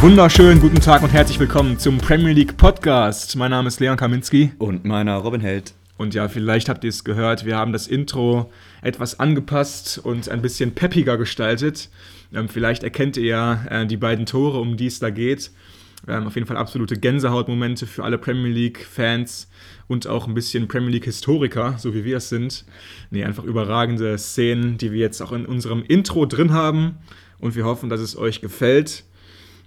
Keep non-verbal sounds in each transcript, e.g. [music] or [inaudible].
Wunderschönen guten Tag und herzlich willkommen zum Premier League Podcast. Mein Name ist Leon Kaminski. Und meiner Robin Held. Und ja, vielleicht habt ihr es gehört, wir haben das Intro etwas angepasst und ein bisschen peppiger gestaltet. Ähm, vielleicht erkennt ihr ja äh, die beiden Tore, um die es da geht. Ähm, auf jeden Fall absolute Gänsehautmomente für alle Premier League-Fans und auch ein bisschen Premier League-Historiker, so wie wir es sind. Nee, einfach überragende Szenen, die wir jetzt auch in unserem Intro drin haben. Und wir hoffen, dass es euch gefällt.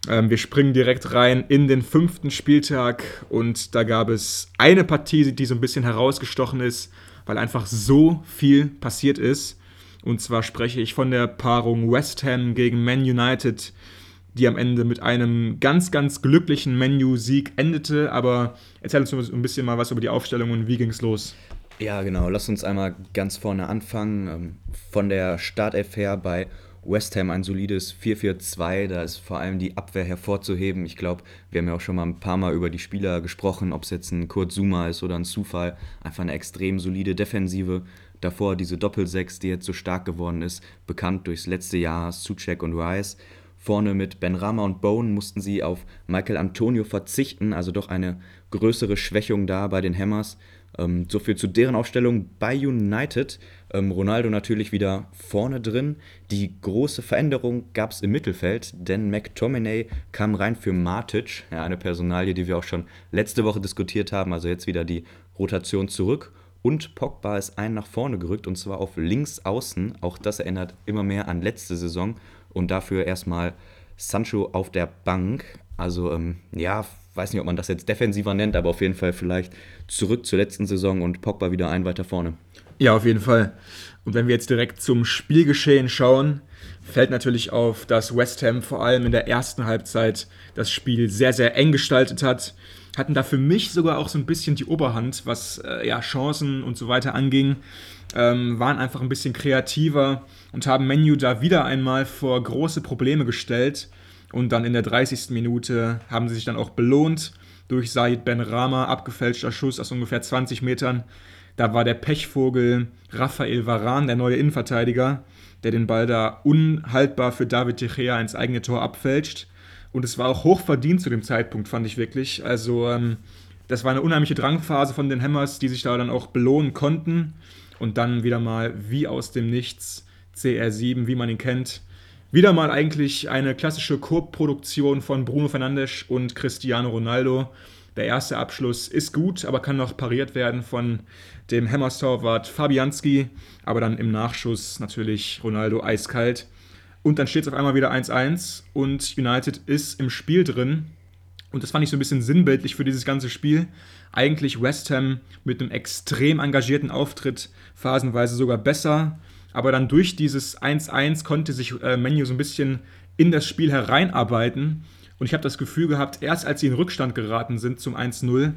Ähm, wir springen direkt rein in den fünften Spieltag und da gab es eine Partie, die so ein bisschen herausgestochen ist, weil einfach so viel passiert ist. Und zwar spreche ich von der Paarung West Ham gegen Man United, die am Ende mit einem ganz, ganz glücklichen Menu-Sieg endete. Aber erzähl uns ein bisschen mal was über die Aufstellung und wie ging es los. Ja, genau. Lass uns einmal ganz vorne anfangen. Ähm, von der Startelf her bei West Ham ein solides 4-4-2, da ist vor allem die Abwehr hervorzuheben. Ich glaube, wir haben ja auch schon mal ein paar Mal über die Spieler gesprochen, ob es jetzt ein Kurt Zuma ist oder ein Zufall. Einfach eine extrem solide Defensive. Davor diese Doppelsechs, die jetzt so stark geworden ist, bekannt durchs letzte Jahr, Suchek und Rice. Vorne mit Ben Rama und Bone mussten sie auf Michael Antonio verzichten, also doch eine größere Schwächung da bei den Hammers. Ähm, so viel zu deren Aufstellung bei United. Ähm, Ronaldo natürlich wieder vorne drin. Die große Veränderung gab es im Mittelfeld, denn McTominay kam rein für Matic, ja, eine Personalie, die wir auch schon letzte Woche diskutiert haben, also jetzt wieder die Rotation zurück. Und Pogba ist einen nach vorne gerückt und zwar auf links außen. Auch das erinnert immer mehr an letzte Saison. Und dafür erstmal Sancho auf der Bank. Also ähm, ja, weiß nicht, ob man das jetzt defensiver nennt, aber auf jeden Fall vielleicht zurück zur letzten Saison und Pogba wieder ein weiter vorne. Ja, auf jeden Fall. Und wenn wir jetzt direkt zum Spielgeschehen schauen, fällt natürlich auf, dass West Ham vor allem in der ersten Halbzeit das Spiel sehr, sehr eng gestaltet hat. Hatten da für mich sogar auch so ein bisschen die Oberhand, was äh, ja, Chancen und so weiter anging. Ähm, waren einfach ein bisschen kreativer und haben Menu da wieder einmal vor große Probleme gestellt. Und dann in der 30. Minute haben sie sich dann auch belohnt durch Said Ben Rama, abgefälschter Schuss aus ungefähr 20 Metern. Da war der Pechvogel Rafael Varan, der neue Innenverteidiger, der den Ball da unhaltbar für David De Gea ins eigene Tor abfälscht. Und es war auch hoch verdient zu dem Zeitpunkt, fand ich wirklich. Also, ähm, das war eine unheimliche Drangphase von den Hammers, die sich da dann auch belohnen konnten. Und dann wieder mal wie aus dem Nichts CR7, wie man ihn kennt. Wieder mal eigentlich eine klassische Co-Produktion von Bruno Fernandes und Cristiano Ronaldo. Der erste Abschluss ist gut, aber kann noch pariert werden von dem Hammers-Torwart Fabianski. Aber dann im Nachschuss natürlich Ronaldo eiskalt. Und dann steht es auf einmal wieder 1-1 und United ist im Spiel drin. Und das fand ich so ein bisschen sinnbildlich für dieses ganze Spiel. Eigentlich West Ham mit einem extrem engagierten Auftritt, phasenweise sogar besser. Aber dann durch dieses 1-1 konnte sich äh, Menu so ein bisschen in das Spiel hereinarbeiten und ich habe das Gefühl gehabt, erst als sie in Rückstand geraten sind zum 1-0,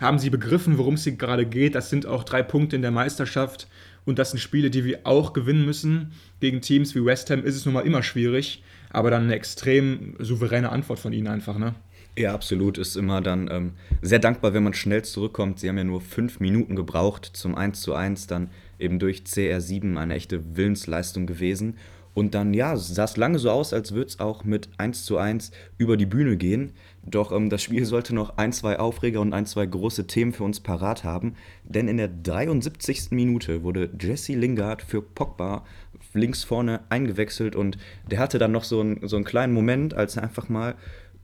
haben sie begriffen, worum es gerade geht. Das sind auch drei Punkte in der Meisterschaft. Und das sind Spiele, die wir auch gewinnen müssen. Gegen Teams wie West Ham ist es nun mal immer schwierig. Aber dann eine extrem souveräne Antwort von ihnen einfach, ne? Ja, absolut. Ist immer dann ähm, sehr dankbar, wenn man schnell zurückkommt. Sie haben ja nur fünf Minuten gebraucht zum 1 zu 1, dann eben durch CR7 eine echte Willensleistung gewesen. Und dann, ja, sah es lange so aus, als würde es auch mit 1 zu 1 über die Bühne gehen. Doch ähm, das Spiel [laughs] sollte noch ein, zwei Aufreger und ein, zwei große Themen für uns parat haben. Denn in der 73. Minute wurde Jesse Lingard für Pogba links vorne eingewechselt und der hatte dann noch so, ein, so einen kleinen Moment, als er einfach mal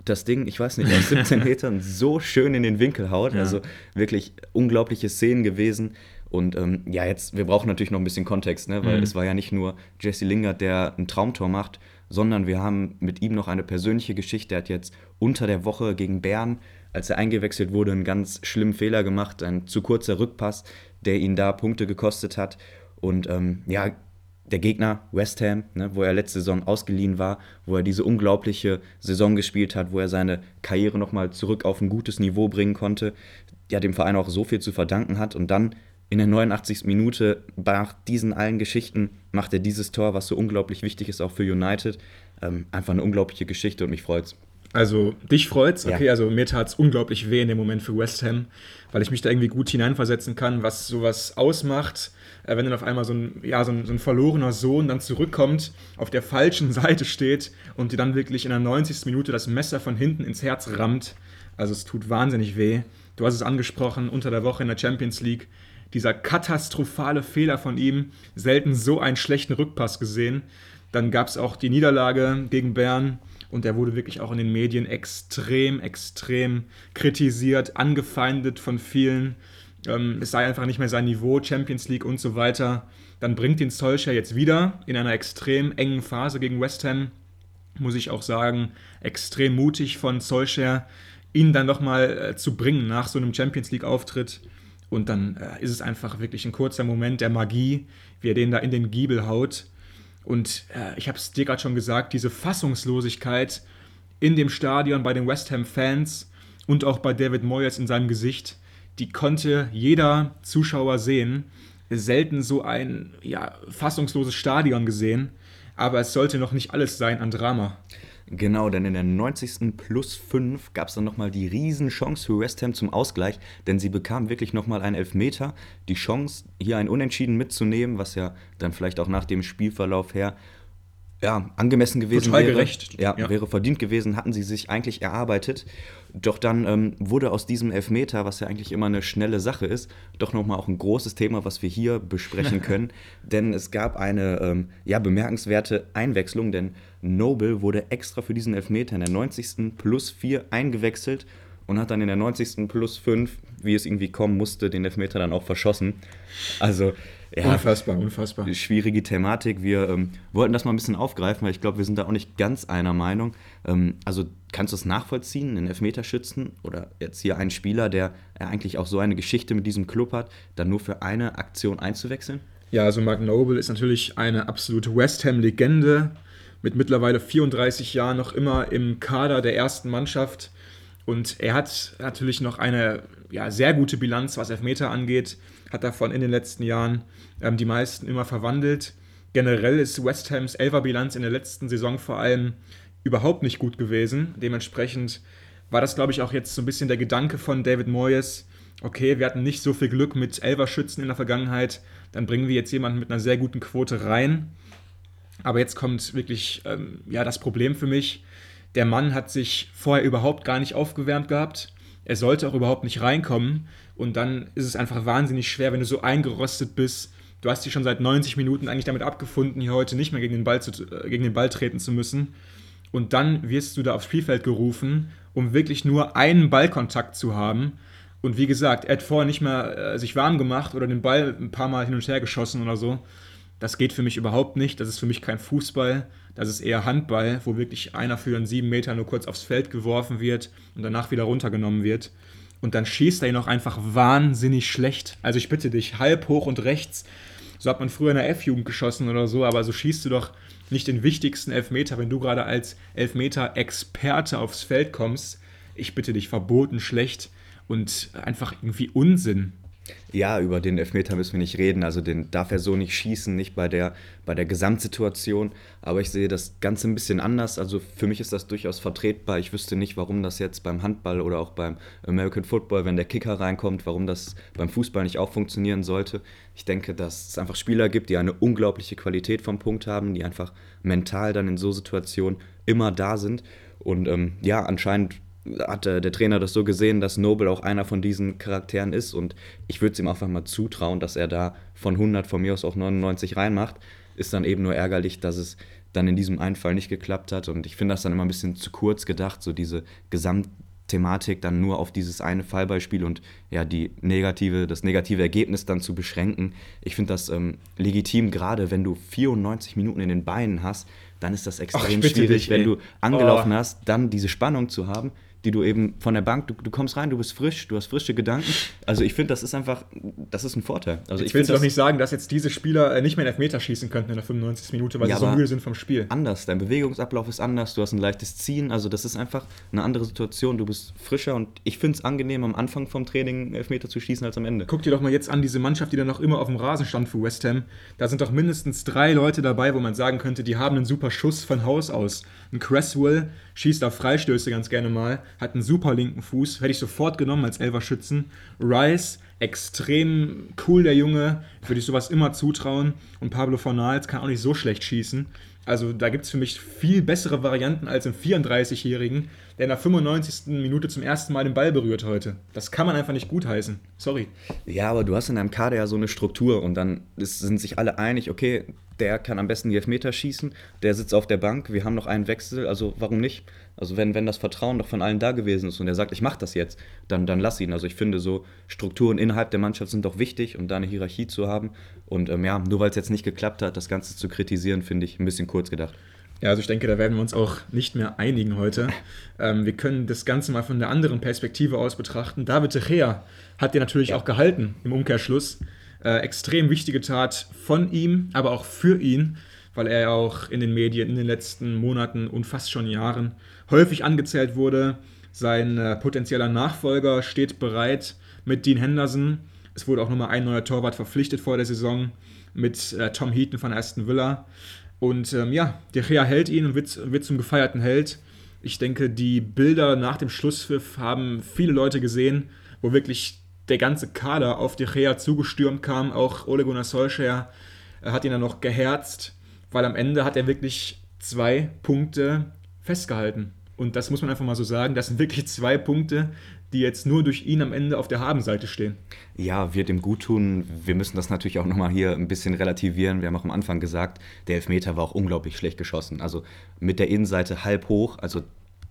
das Ding, ich weiß nicht, aus 17 [laughs] Metern so schön in den Winkel haut. Ja. Also wirklich unglaubliche Szenen gewesen. Und ähm, ja, jetzt, wir brauchen natürlich noch ein bisschen Kontext, ne? weil mhm. es war ja nicht nur Jesse Lingard, der ein Traumtor macht, sondern wir haben mit ihm noch eine persönliche Geschichte. Er hat jetzt unter der Woche gegen Bern, als er eingewechselt wurde, einen ganz schlimmen Fehler gemacht, ein zu kurzer Rückpass, der ihn da Punkte gekostet hat. Und ähm, ja, der Gegner West Ham, ne, wo er letzte Saison ausgeliehen war, wo er diese unglaubliche Saison gespielt hat, wo er seine Karriere nochmal zurück auf ein gutes Niveau bringen konnte, ja dem Verein auch so viel zu verdanken hat. Und dann in der 89. Minute, nach diesen allen Geschichten, macht er dieses Tor, was so unglaublich wichtig ist, auch für United. Ähm, einfach eine unglaubliche Geschichte und mich freut's. Also dich freut's, okay, Ja. also mir tat's unglaublich weh in dem Moment für West Ham, weil ich mich da irgendwie gut hineinversetzen kann, was sowas ausmacht, äh, wenn dann auf einmal so ein, ja, so, ein, so ein verlorener Sohn dann zurückkommt, auf der falschen [laughs] Seite steht und dir dann wirklich in der 90. Minute das Messer von hinten ins Herz rammt. Also es tut wahnsinnig weh. Du hast es angesprochen, unter der Woche in der Champions League, dieser katastrophale Fehler von ihm, selten so einen schlechten Rückpass gesehen. Dann gab es auch die Niederlage gegen Bern und er wurde wirklich auch in den Medien extrem, extrem kritisiert, angefeindet von vielen. Ähm, es sei einfach nicht mehr sein Niveau, Champions League und so weiter. Dann bringt ihn Solskjaer jetzt wieder in einer extrem engen Phase gegen West Ham. Muss ich auch sagen, extrem mutig von Solskjaer, ihn dann nochmal äh, zu bringen nach so einem Champions League-Auftritt. Und dann äh, ist es einfach wirklich ein kurzer Moment der Magie, wie er den da in den Giebel haut. Und äh, ich habe es dir gerade schon gesagt, diese Fassungslosigkeit in dem Stadion bei den West Ham-Fans und auch bei David Moyes in seinem Gesicht, die konnte jeder Zuschauer sehen. Selten so ein ja, fassungsloses Stadion gesehen, aber es sollte noch nicht alles sein an Drama. Genau, denn in der 90. plus 5 gab es dann nochmal die Riesenchance für West Ham zum Ausgleich, denn sie bekamen wirklich nochmal einen Elfmeter. Die Chance, hier ein Unentschieden mitzunehmen, was ja dann vielleicht auch nach dem Spielverlauf her ja, angemessen gewesen Total wäre. gerecht. Ja, Ja. wäre verdient gewesen, hatten sie sich eigentlich erarbeitet. Doch dann ähm, wurde aus diesem Elfmeter, was ja eigentlich immer eine schnelle Sache ist, doch nochmal auch ein großes Thema, was wir hier besprechen [laughs] können. denn es gab eine ähm, ja, bemerkenswerte Einwechslung, denn Noble wurde extra für diesen Elfmeter in der 90. plus 4 eingewechselt und hat dann in der 90. plus 5, wie es irgendwie kommen musste, den Elfmeter dann auch verschossen. Also, ja, Unfassbar, unfassbar. schwierige Thematik. Wir ähm, wollten das mal ein bisschen aufgreifen, weil ich glaube, wir sind da auch nicht ganz einer Meinung. Ähm, also kannst du es nachvollziehen, einen Elfmeterschützen oder jetzt hier einen Spieler, der eigentlich auch so eine Geschichte mit diesem Club hat, dann nur für eine Aktion einzuwechseln? Ja, also Mark Noble ist natürlich eine absolute West Ham-Legende, mit mittlerweile 34 Jahren noch immer im Kader der ersten Mannschaft. Und er hat natürlich noch eine ja, sehr gute Bilanz, was Elfmeter angeht, hat davon in den letzten Jahren ähm, die meisten immer verwandelt. Generell ist West Hams Elferbilanz in der letzten Saison vor allem überhaupt nicht gut gewesen. Dementsprechend war das, glaube ich, auch jetzt so ein bisschen der Gedanke von David Moyes. Okay, wir hatten nicht so viel Glück mit Elferschützen in der Vergangenheit, dann bringen wir jetzt jemanden mit einer sehr guten Quote rein. Aber jetzt kommt wirklich ähm, ja, das Problem für mich. Der Mann hat sich vorher überhaupt gar nicht aufgewärmt gehabt. Er sollte auch überhaupt nicht reinkommen. Und dann ist es einfach wahnsinnig schwer, wenn du so eingerostet bist. Du hast dich schon seit 90 Minuten eigentlich damit abgefunden, hier heute nicht mehr gegen den Ball, zu, äh, gegen den Ball treten zu müssen. Und dann wirst du da aufs Spielfeld gerufen, um wirklich nur einen Ballkontakt zu haben. Und wie gesagt, er hat vorher nicht mehr äh, sich warm gemacht oder den Ball ein paar Mal hin und her geschossen oder so. Das geht für mich überhaupt nicht. Das ist für mich kein Fußball. Das ist eher Handball, wo wirklich einer für einen sieben Meter nur kurz aufs Feld geworfen wird und danach wieder runtergenommen wird. Und dann schießt er ihn auch einfach wahnsinnig schlecht. Also ich bitte dich, halb hoch und rechts. So hat man früher in der F-Jugend geschossen oder so, aber so schießt du doch nicht den wichtigsten Elfmeter, wenn du gerade als Elfmeter-Experte aufs Feld kommst. Ich bitte dich, verboten schlecht und einfach irgendwie Unsinn. Ja, über den Elfmeter müssen wir nicht reden. Also den darf er so nicht schießen, nicht bei der, bei der Gesamtsituation. Aber ich sehe das Ganze ein bisschen anders. Also für mich ist das durchaus vertretbar. Ich wüsste nicht, warum das jetzt beim Handball oder auch beim American Football, wenn der Kicker reinkommt, warum das beim Fußball nicht auch funktionieren sollte. Ich denke, dass es einfach Spieler gibt, die eine unglaubliche Qualität vom Punkt haben, die einfach mental dann in so Situationen immer da sind. Und ähm, ja, anscheinend hat der Trainer das so gesehen, dass Noble auch einer von diesen Charakteren ist und ich würde es ihm einfach mal zutrauen, dass er da von 100 von mir aus auch 99 reinmacht. Ist dann eben nur ärgerlich, dass es dann in diesem einen Fall nicht geklappt hat und ich finde das dann immer ein bisschen zu kurz gedacht, so diese Gesamtthematik dann nur auf dieses eine Fallbeispiel und ja die negative, das negative Ergebnis dann zu beschränken. Ich finde das ähm, legitim, gerade wenn du 94 Minuten in den Beinen hast, dann ist das extrem bitte schwierig, dich, wenn du angelaufen Oh. hast, dann diese Spannung zu haben, die du eben von der Bank, du, du kommst rein, du bist frisch, du hast frische Gedanken. Also ich finde, das ist einfach, das ist ein Vorteil. Also jetzt ich du doch nicht sagen, dass jetzt diese Spieler äh, nicht mehr in Elfmeter schießen könnten in der 95. Minute, weil Ja, sie so müde sind vom Spiel. anders. Dein Bewegungsablauf ist anders, du hast ein leichtes Ziehen. Also das ist einfach eine andere Situation. Du bist frischer und ich finde es angenehm, am Anfang vom Training Elfmeter zu schießen als am Ende. Guck dir doch mal jetzt an, diese Mannschaft, die da noch immer auf dem Rasen stand für West Ham. Da sind doch mindestens drei Leute dabei, wo man sagen könnte, die haben einen super Schuss von Haus aus. Ein Cresswell schießt auf Freistöße ganz gerne mal, hat einen super linken Fuß, hätte ich sofort genommen als Elverschützen. Rice, extrem cool der Junge, würde ich sowas immer zutrauen. Und Pablo Fornals kann auch nicht so schlecht schießen. Also da gibt es für mich viel bessere Varianten als einen 34-Jährigen, der in der 95. Minute zum ersten Mal den Ball berührt heute. Das kann man einfach nicht gutheißen. Sorry. Ja, aber du hast in deinem Kader ja so eine Struktur und dann ist, sind sich alle einig, okay, der kann am besten die Elfmeter schießen, der sitzt auf der Bank, wir haben noch einen Wechsel, also warum nicht? Also wenn, wenn das Vertrauen doch von allen da gewesen ist und er sagt, ich mache das jetzt, dann, dann lass ihn. Also ich finde, so Strukturen innerhalb der Mannschaft sind doch wichtig, um da eine Hierarchie zu haben. Und ähm, ja, nur weil es jetzt nicht geklappt hat, das Ganze zu kritisieren, finde ich ein bisschen kurz gedacht. Ja, also ich denke, da werden wir uns auch nicht mehr einigen heute. [laughs] Ähm, wir können das Ganze mal von der anderen Perspektive aus betrachten. David De Gea hat den natürlich auch gehalten im Umkehrschluss. Äh, extrem wichtige Tat von ihm, aber auch für ihn, weil er auch in den Medien in den letzten Monaten und fast schon Jahren häufig angezählt wurde. Sein äh, potenzieller Nachfolger steht bereit mit Dean Henderson. Es wurde auch nochmal ein neuer Torwart verpflichtet vor der Saison mit äh, Tom Heaton von Aston Villa. Und ähm, ja, De Gea hält ihn und wird, wird zum gefeierten Held. Ich denke, die Bilder nach dem Schlusspfiff haben viele Leute gesehen, wo wirklich der ganze Kader auf De Gea zugestürmt kam. Auch Ole Gunnar Solskjaer äh, hat ihn dann noch geherzt, weil am Ende hat er wirklich zwei Punkte festgehalten. Und das muss man einfach mal so sagen. Das sind wirklich zwei Punkte, die jetzt nur durch ihn am Ende auf der Habenseite stehen. Ja, wird ihm gut tun. Wir müssen das natürlich auch nochmal hier ein bisschen relativieren. Wir haben auch am Anfang gesagt, der Elfmeter war auch unglaublich schlecht geschossen. Also mit der Innenseite halb hoch, also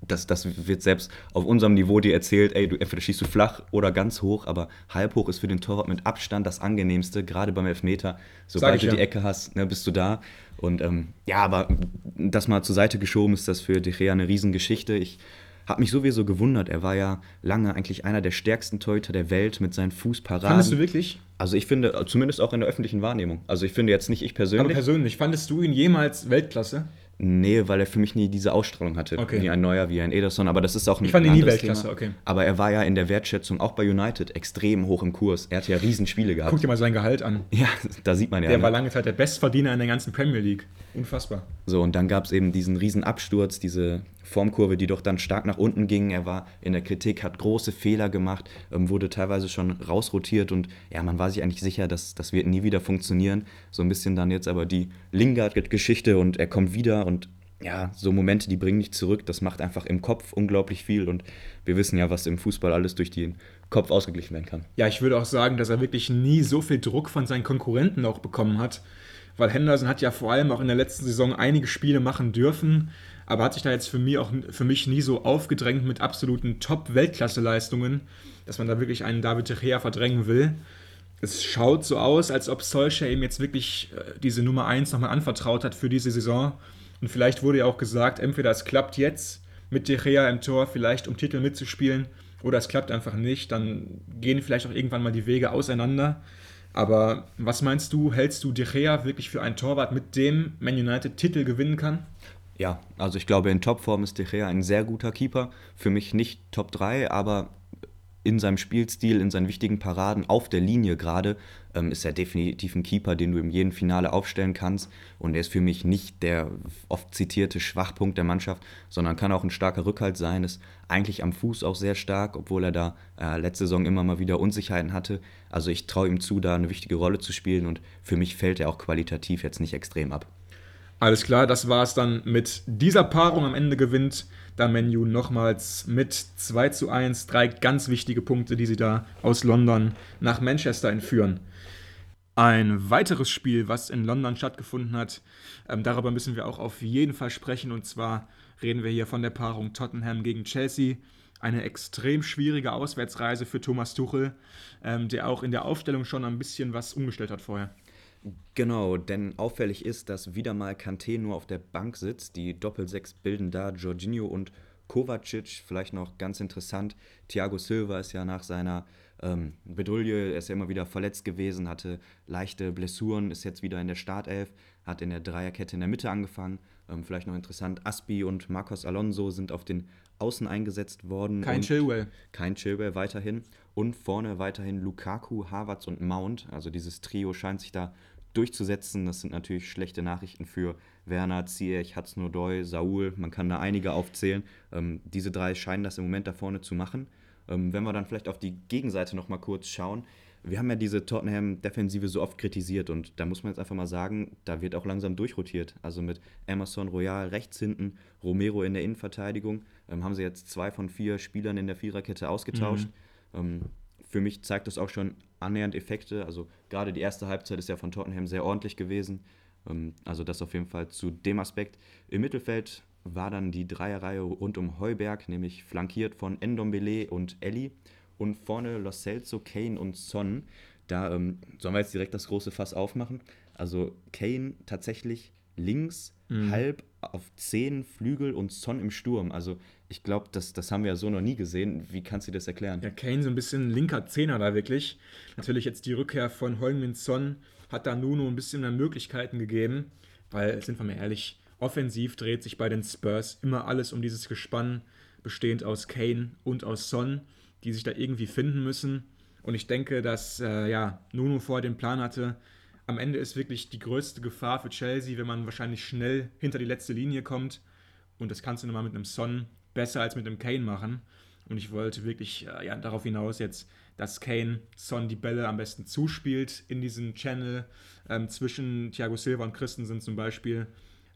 das, das wird selbst auf unserem Niveau dir erzählt, ey, du entweder schießt du flach oder ganz hoch, aber halb hoch ist für den Torwart mit Abstand das angenehmste, gerade beim Elfmeter. Sobald du ja. die Ecke hast, ne, bist du da. Und ähm, ja, aber das mal zur Seite geschoben ist das für De Gea eine Riesengeschichte. Ich habe mich sowieso gewundert. Er war ja lange eigentlich einer der stärksten Torhüter der Welt mit seinen Fußparaden. Fandest du wirklich? Also ich finde, zumindest auch in der öffentlichen Wahrnehmung. Also ich finde jetzt nicht ich Aber persönlich. persönlich, fandest du ihn jemals Weltklasse? Nee, weil er für mich nie diese Ausstrahlung hatte. Okay. Wie ein Neuer, wie ein Ederson. Aber das ist auch ein Ich fand ihn nie Weltklasse, Thema. okay. Aber er war ja in der Wertschätzung auch bei United extrem hoch im Kurs. Er hatte ja Riesenspiele gehabt. Guck dir mal sein Gehalt an. Ja, [laughs] da sieht man ja. Der ne? war lange Zeit der Bestverdiener in der ganzen Premier League. Unfassbar. So, und dann gab es eben diesen riesen Absturz, diese Formkurve, die doch dann stark nach unten ging. Er war in der Kritik, hat große Fehler gemacht, ähm, wurde teilweise schon rausrotiert und ja, man war sich eigentlich sicher, dass das wird nie wieder funktionieren. So ein bisschen dann jetzt aber die Lingard-Geschichte und er kommt wieder und ja, so Momente, die bringen dich zurück. Das macht einfach im Kopf unglaublich viel und wir wissen ja, was im Fußball alles durch den Kopf ausgeglichen werden kann. Ja, ich würde auch sagen, dass er wirklich nie so viel Druck von seinen Konkurrenten auch bekommen hat. Weil Henderson hat ja vor allem auch in der letzten Saison einige Spiele machen dürfen, aber hat sich da jetzt für mich auch für mich nie so aufgedrängt mit absoluten Top-Weltklasse-Leistungen, dass man da wirklich einen David De Gea verdrängen will. Es schaut so aus, als ob Solskjaer ihm jetzt wirklich äh, diese Nummer 1 nochmal anvertraut hat für diese Saison. Und vielleicht wurde ja auch gesagt, entweder es klappt jetzt mit De Gea im Tor, vielleicht um Titel mitzuspielen, oder es klappt einfach nicht. Dann gehen vielleicht auch irgendwann mal die Wege auseinander. Aber was meinst du, hältst du De Gea wirklich für einen Torwart, mit dem Man United Titel gewinnen kann? Ja, also ich glaube, in Topform ist De Gea ein sehr guter Keeper. Für mich nicht Top 3, aber in seinem Spielstil, in seinen wichtigen Paraden, auf der Linie gerade, ähm, ist er definitiv ein Keeper, den du in jedem Finale aufstellen kannst. Und er ist für mich nicht der oft zitierte Schwachpunkt der Mannschaft, sondern kann auch ein starker Rückhalt sein. Ist eigentlich am Fuß auch sehr stark, obwohl er da äh, letzte Saison immer mal wieder Unsicherheiten hatte. Also ich traue ihm zu, da eine wichtige Rolle zu spielen und für mich fällt er auch qualitativ jetzt nicht extrem ab. Alles klar, das war es dann mit dieser Paarung. Am Ende gewinnt da Menu nochmals mit 2 zu 1. Drei ganz wichtige Punkte, die sie da aus London nach Manchester entführen. Ein weiteres Spiel, was in London stattgefunden hat, ähm, darüber müssen wir auch auf jeden Fall sprechen. Und zwar reden wir hier von der Paarung Tottenham gegen Chelsea. Eine extrem schwierige Auswärtsreise für Thomas Tuchel, ähm, der auch in der Aufstellung schon ein bisschen was umgestellt hat vorher. Genau, denn auffällig ist, dass wieder mal Kanté nur auf der Bank sitzt. Die Doppelsechs bilden da Jorginho und Kovacic, vielleicht noch ganz interessant. Thiago Silva ist ja nach seiner ähm, Bedouille, er ist ja immer wieder verletzt gewesen, hatte leichte Blessuren, ist jetzt wieder in der Startelf, hat in der Dreierkette in der Mitte angefangen. Ähm, vielleicht noch interessant, Aspi und Marcos Alonso sind auf den Außen eingesetzt worden. Kein Chilwell. Kein Chilwell weiterhin. Und vorne weiterhin Lukaku, Havertz und Mount. Also dieses Trio scheint sich da durchzusetzen. Das sind natürlich schlechte Nachrichten für Werner, Ziyech, Hudson-Odoi, Saul. Man kann da einige aufzählen. Ähm, diese drei scheinen das im Moment da vorne zu machen. Ähm, wenn wir dann vielleicht auf die Gegenseite noch mal kurz schauen. Wir haben ja diese Tottenham-Defensive so oft kritisiert und da muss man jetzt einfach mal sagen, da wird auch langsam durchrotiert. Also mit Emerson Royal rechts hinten, Romero in der Innenverteidigung, ähm, haben sie jetzt zwei von vier Spielern in der Viererkette ausgetauscht. Mhm. Ähm, für mich zeigt das auch schon annähernd Effekte. Also gerade die erste Halbzeit ist ja von Tottenham sehr ordentlich gewesen. Ähm, also das auf jeden Fall zu dem Aspekt. Im Mittelfeld war dann die Dreierreihe rund um Heuberg, nämlich flankiert von Endombele und Ellie. Und vorne Lo Celso, Kane und Son. Da ähm, sollen wir jetzt direkt das große Fass aufmachen. Also Kane tatsächlich links, mhm. halb auf 10 Flügel und Son im Sturm. Also ich glaube, das, das haben wir ja so noch nie gesehen. Wie kannst du das erklären? Ja, Kane so ein bisschen linker Zehner da wirklich. Natürlich jetzt die Rückkehr von Heung-Min Son hat da Nuno ein bisschen mehr Möglichkeiten gegeben, weil, sind wir mal ehrlich, offensiv dreht sich bei den Spurs immer alles um dieses Gespann, bestehend aus Kane und aus Son, die sich da irgendwie finden müssen. Und ich denke, dass äh, ja, Nuno vor den Plan hatte, am Ende ist wirklich die größte Gefahr für Chelsea, wenn man wahrscheinlich schnell hinter die letzte Linie kommt. Und das kannst du nochmal mit einem Son besser als mit einem Kane machen. Und ich wollte wirklich äh, ja, darauf hinaus jetzt, dass Kane Son die Bälle am besten zuspielt in diesem Channel ähm, zwischen Thiago Silva und Christensen zum Beispiel.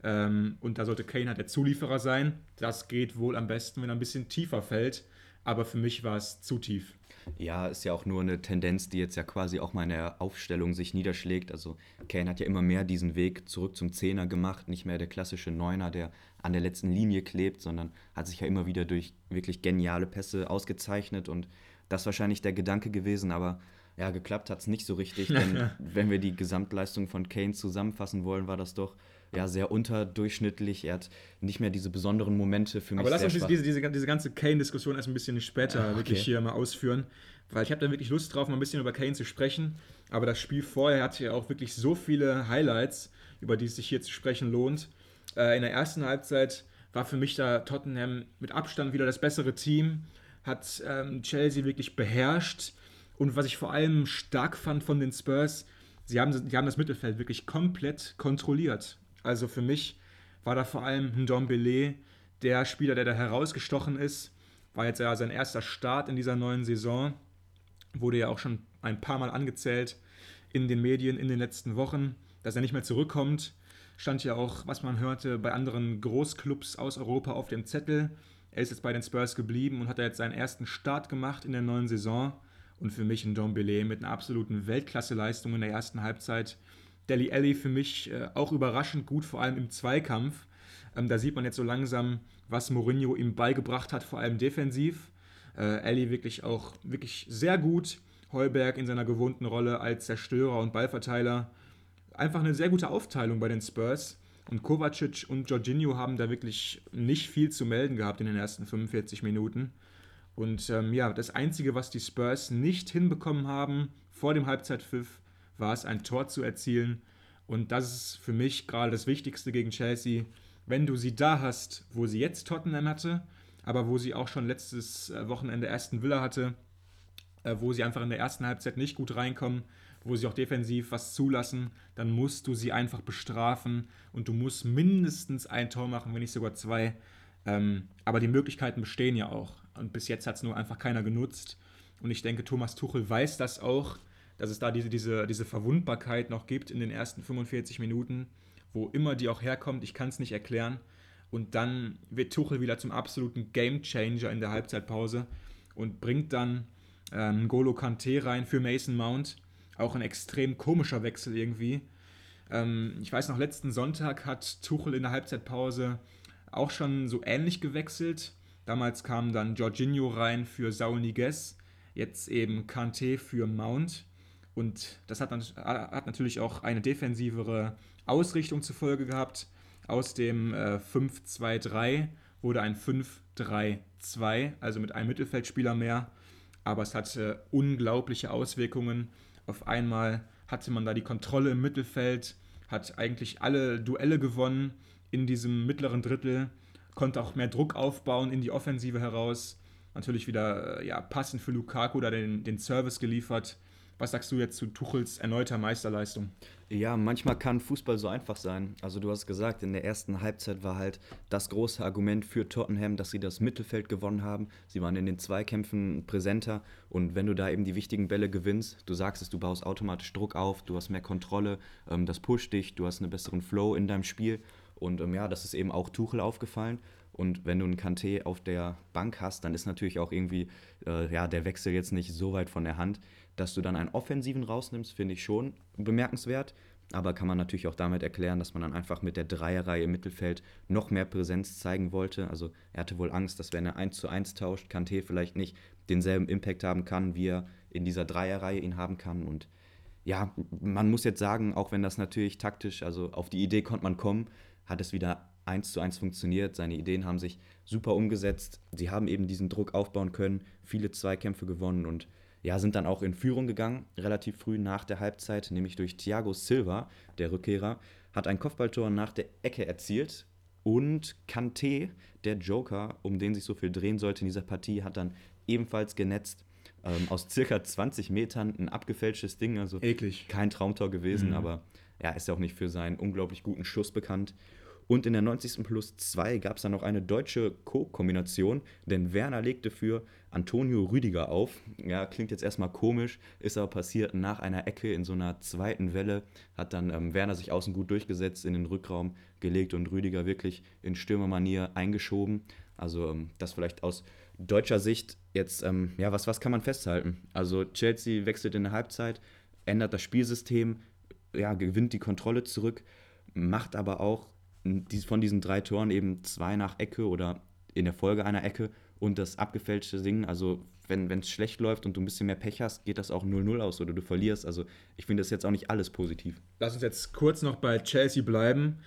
Ähm, und da sollte Kane halt der Zulieferer sein. Das geht wohl am besten, wenn er ein bisschen tiefer fällt aber für mich war es zu tief. Ja, ist ja auch nur eine Tendenz, die jetzt ja quasi auch mal in der Aufstellung sich niederschlägt. Also Kane hat ja immer mehr diesen Weg zurück zum Zehner gemacht, nicht mehr der klassische Neuner, der an der letzten Linie klebt, sondern hat sich ja immer wieder durch wirklich geniale Pässe ausgezeichnet. Und das ist wahrscheinlich der Gedanke gewesen, aber ja, geklappt hat es nicht so richtig, [laughs] denn wenn wir die Gesamtleistung von Kane zusammenfassen wollen, war das doch ja, sehr unterdurchschnittlich. Er hat nicht mehr diese besonderen Momente für mich. Aber lass uns diese, diese, diese ganze Kane-Diskussion erst ein bisschen später ja, okay. wirklich hier mal ausführen, weil ich habe da wirklich Lust drauf, mal ein bisschen über Kane zu sprechen. Aber das Spiel vorher hatte ja auch wirklich so viele Highlights, über die es sich hier zu sprechen lohnt. Äh, in der ersten Halbzeit war für mich da Tottenham mit Abstand wieder das bessere Team, hat ähm, Chelsea wirklich beherrscht. Und was ich vor allem stark fand von den Spurs, sie haben, sie haben das Mittelfeld wirklich komplett kontrolliert. Also für mich war da vor allem Ndombele der Spieler, der da herausgestochen ist. War jetzt ja sein erster Start in dieser neuen Saison. Wurde ja auch schon ein paar Mal angezählt in den Medien in den letzten Wochen, dass er nicht mehr zurückkommt. Stand ja auch, was man hörte, bei anderen Großclubs aus Europa auf dem Zettel. Er ist jetzt bei den Spurs geblieben und hat jetzt seinen ersten Start gemacht in der neuen Saison. Und für mich ein Dombele mit einer absoluten Weltklasse-Leistung in der ersten Halbzeit Deli Alli für mich äh, auch überraschend gut, vor allem im Zweikampf. Ähm, da sieht man jetzt so langsam, was Mourinho ihm beigebracht hat, vor allem defensiv. Äh, wirklich auch wirklich sehr gut. Heuberg in seiner gewohnten Rolle als Zerstörer und Ballverteiler. Einfach eine sehr gute Aufteilung bei den Spurs. Und Kovacic und Jorginho haben da wirklich nicht viel zu melden gehabt in den ersten 45 Minuten. Und ähm, ja, das Einzige, was die Spurs nicht hinbekommen haben vor dem Halbzeitpfiff, war es, ein Tor zu erzielen. Und das ist für mich gerade das Wichtigste gegen Chelsea. Wenn du sie da hast, wo sie jetzt Tottenham hatte, aber wo sie auch schon letztes äh, Wochenende Aston Villa hatte, äh, wo sie einfach in der ersten Halbzeit nicht gut reinkommen, wo sie auch defensiv was zulassen, dann musst du sie einfach bestrafen und du musst mindestens ein Tor machen, wenn nicht sogar zwei. Ähm, aber die Möglichkeiten bestehen ja auch. Und bis jetzt hat es nur einfach keiner genutzt. Und ich denke, Thomas Tuchel weiß das auch dass es da diese, diese, diese Verwundbarkeit noch gibt in den ersten 45 Minuten, wo immer die auch herkommt, ich kann es nicht erklären. Und dann wird Tuchel wieder zum absoluten Gamechanger in der Halbzeitpause und bringt dann ähm, Golo Kante rein für Mason Mount. Auch ein extrem komischer Wechsel irgendwie. Ähm, ich weiß noch, letzten Sonntag hat Tuchel in der Halbzeitpause auch schon so ähnlich gewechselt. Damals kam dann Jorginho rein für Saul Niguez, jetzt eben Kante für Mount. Und das hat, hat natürlich auch eine defensivere Ausrichtung zur Folge gehabt. Aus dem äh, 5-2-3 wurde ein 5-3-2, also mit einem Mittelfeldspieler mehr. Aber es hatte unglaubliche Auswirkungen. Auf einmal hatte man da die Kontrolle im Mittelfeld, hat eigentlich alle Duelle gewonnen in diesem mittleren Drittel, konnte auch mehr Druck aufbauen in die Offensive heraus. Natürlich wieder ja, passend für Lukaku da den, den Service geliefert. Was sagst du jetzt zu Tuchels erneuter Meisterleistung? Ja, manchmal kann Fußball so einfach sein. Also du hast gesagt, in der ersten Halbzeit war halt das große Argument für Tottenham, dass sie das Mittelfeld gewonnen haben. Sie waren in den Zweikämpfen präsenter und wenn du da eben die wichtigen Bälle gewinnst, du sagst es, du baust automatisch Druck auf, du hast mehr Kontrolle, ähm, das pusht dich, du hast einen besseren Flow in deinem Spiel und ähm, ja, das ist eben auch Tuchel aufgefallen. Und wenn du einen Kanté auf der Bank hast, dann ist natürlich auch irgendwie äh, ja, der Wechsel jetzt nicht so weit von der Hand. Dass du dann einen Offensiven rausnimmst, finde ich schon bemerkenswert. Aber kann man natürlich auch damit erklären, dass man dann einfach mit der Dreierreihe im Mittelfeld noch mehr Präsenz zeigen wollte. Also er hatte wohl Angst, dass wenn er 1 zu 1 tauscht, Kanté vielleicht nicht denselben Impact haben kann, wie er in dieser Dreierreihe ihn haben kann. Und ja, man muss jetzt sagen, auch wenn das natürlich taktisch, also auf die Idee konnte man kommen, hat es wieder eins zu eins funktioniert. Seine Ideen haben sich super umgesetzt. Sie haben eben diesen Druck aufbauen können, viele Zweikämpfe gewonnen und ja, sind dann auch in Führung gegangen, relativ früh nach der Halbzeit, nämlich durch Thiago Silva, der Rückkehrer, hat ein Kopfballtor nach der Ecke erzielt und Kanté, der Joker, um den sich so viel drehen sollte in dieser Partie, hat dann ebenfalls genetzt. Ähm, aus circa 20 Metern ein abgefälschtes Ding, also Eklig. kein Traumtor gewesen, mhm. aber er ist ja auch nicht für seinen unglaublich guten Schuss bekannt. Und in der 90. plus 2 gab es dann noch eine deutsche Co-Kombination, denn Werner legte für Antonio Rüdiger auf. Ja, klingt jetzt erstmal komisch, ist aber passiert nach einer Ecke in so einer zweiten Welle. Hat dann ähm, Werner sich außen gut durchgesetzt, in den Rückraum gelegt und Rüdiger wirklich in Stürmermanier eingeschoben. Also ähm, das vielleicht aus deutscher Sicht jetzt, ähm, ja, was, was kann man festhalten? Also Chelsea wechselt in der Halbzeit, ändert das Spielsystem, ja, gewinnt die Kontrolle zurück, macht aber auch von diesen drei Toren eben zwei nach Ecke oder in der Folge einer Ecke und das abgefälschte Ding. Also, wenn es schlecht läuft und du ein bisschen mehr Pech hast, geht das auch 0-0 aus oder du verlierst. Also, ich finde das jetzt auch nicht alles positiv. Lass uns jetzt kurz noch bei Chelsea bleiben.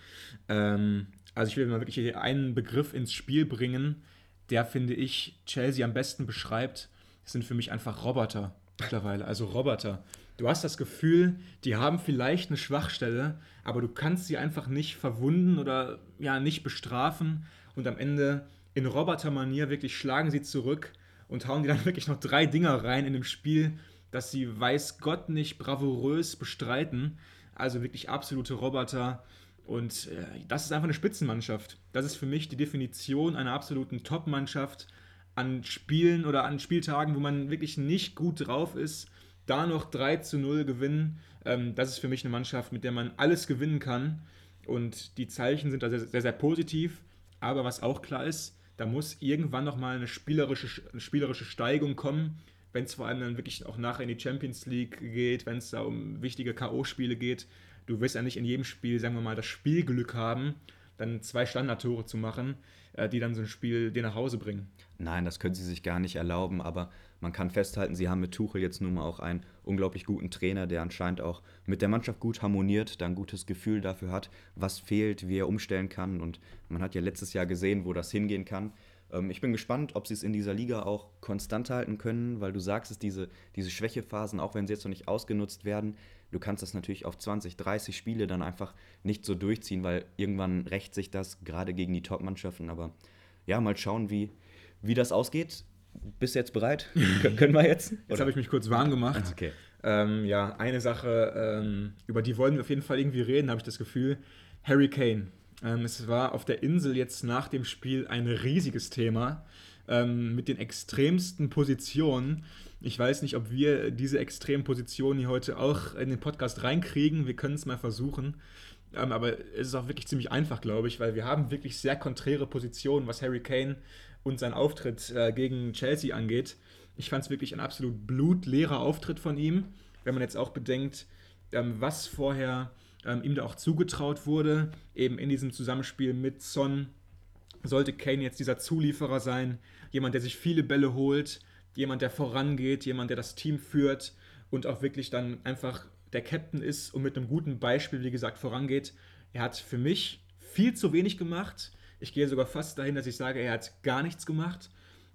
Ähm, also, ich will mal wirklich einen Begriff ins Spiel bringen, der, finde ich, Chelsea am besten beschreibt. Das sind für mich einfach Roboter mittlerweile, also Roboter. Du hast das Gefühl, die haben vielleicht eine Schwachstelle, aber du kannst sie einfach nicht verwunden oder ja nicht bestrafen und am Ende in Robotermanier wirklich schlagen sie zurück und hauen die dann [laughs] wirklich noch drei Dinger rein in dem Spiel, dass sie weiß Gott nicht bravourös bestreiten. Also wirklich absolute Roboter. Und äh, das ist einfach eine Spitzenmannschaft. Das ist für mich die Definition einer absoluten Top-Mannschaft an Spielen oder an Spieltagen, wo man wirklich nicht gut drauf ist, da noch 3 zu 0 gewinnen. Ähm, das ist für mich eine Mannschaft, mit der man alles gewinnen kann. Und die Zeichen sind da sehr, sehr, sehr positiv. Aber was auch klar ist, da muss irgendwann nochmal eine spielerische, eine spielerische Steigung kommen, wenn es vor allem dann wirklich auch nachher in die Champions League geht, wenn es da um wichtige K.O.-Spiele geht. Du wirst ja nicht in jedem Spiel, sagen wir mal, das Spielglück haben, dann zwei Standardtore zu machen, äh, die dann so ein Spiel dir nach Hause bringen. Nein, das können sie sich gar nicht erlauben, aber man kann festhalten, sie haben mit Tuchel jetzt nun mal auch einen unglaublich guten Trainer, der anscheinend auch mit der Mannschaft gut harmoniert, da ein gutes Gefühl dafür hat, was fehlt, wie er umstellen kann und man hat ja letztes Jahr gesehen, wo das hingehen kann. Ähm, ich bin gespannt, ob sie es in dieser Liga auch konstant halten können, weil du sagst es, diese, diese Schwächephasen, auch wenn sie jetzt noch nicht ausgenutzt werden, du kannst das natürlich auf 20, 30 Spiele dann einfach nicht so durchziehen, weil irgendwann rächt sich das, gerade gegen die Top-Mannschaften. Aber ja, mal schauen, wie, wie das ausgeht. Bist du jetzt bereit? [laughs] Können wir jetzt? Jetzt habe ich mich kurz warm gemacht. Okay. Ähm, ja, eine Sache, ähm, über die wollen wir auf jeden Fall irgendwie reden, habe ich das Gefühl. Harry Kane. Ähm, es war auf der Insel jetzt nach dem Spiel ein riesiges Thema ähm, mit den extremsten Positionen. Ich weiß nicht, ob wir diese extremen Positionen hier heute auch in den Podcast reinkriegen. Wir können es mal versuchen. Ähm, aber es ist auch wirklich ziemlich einfach, glaube ich, weil wir haben wirklich sehr konträre Positionen, was Harry Kane und sein Auftritt äh, gegen Chelsea angeht. Ich fand es wirklich ein absolut blutleerer Auftritt von ihm, wenn man jetzt auch bedenkt, ähm, was vorher ähm, ihm da auch zugetraut wurde, eben in diesem Zusammenspiel mit Son. Sollte Kane jetzt dieser Zulieferer sein, jemand, der sich viele Bälle holt, jemand, der vorangeht, jemand, der das Team führt und auch wirklich dann einfach der Captain ist und mit einem guten Beispiel, wie gesagt, vorangeht. Er hat für mich viel zu wenig gemacht, Ich gehe sogar fast dahin, dass ich sage, er hat gar nichts gemacht.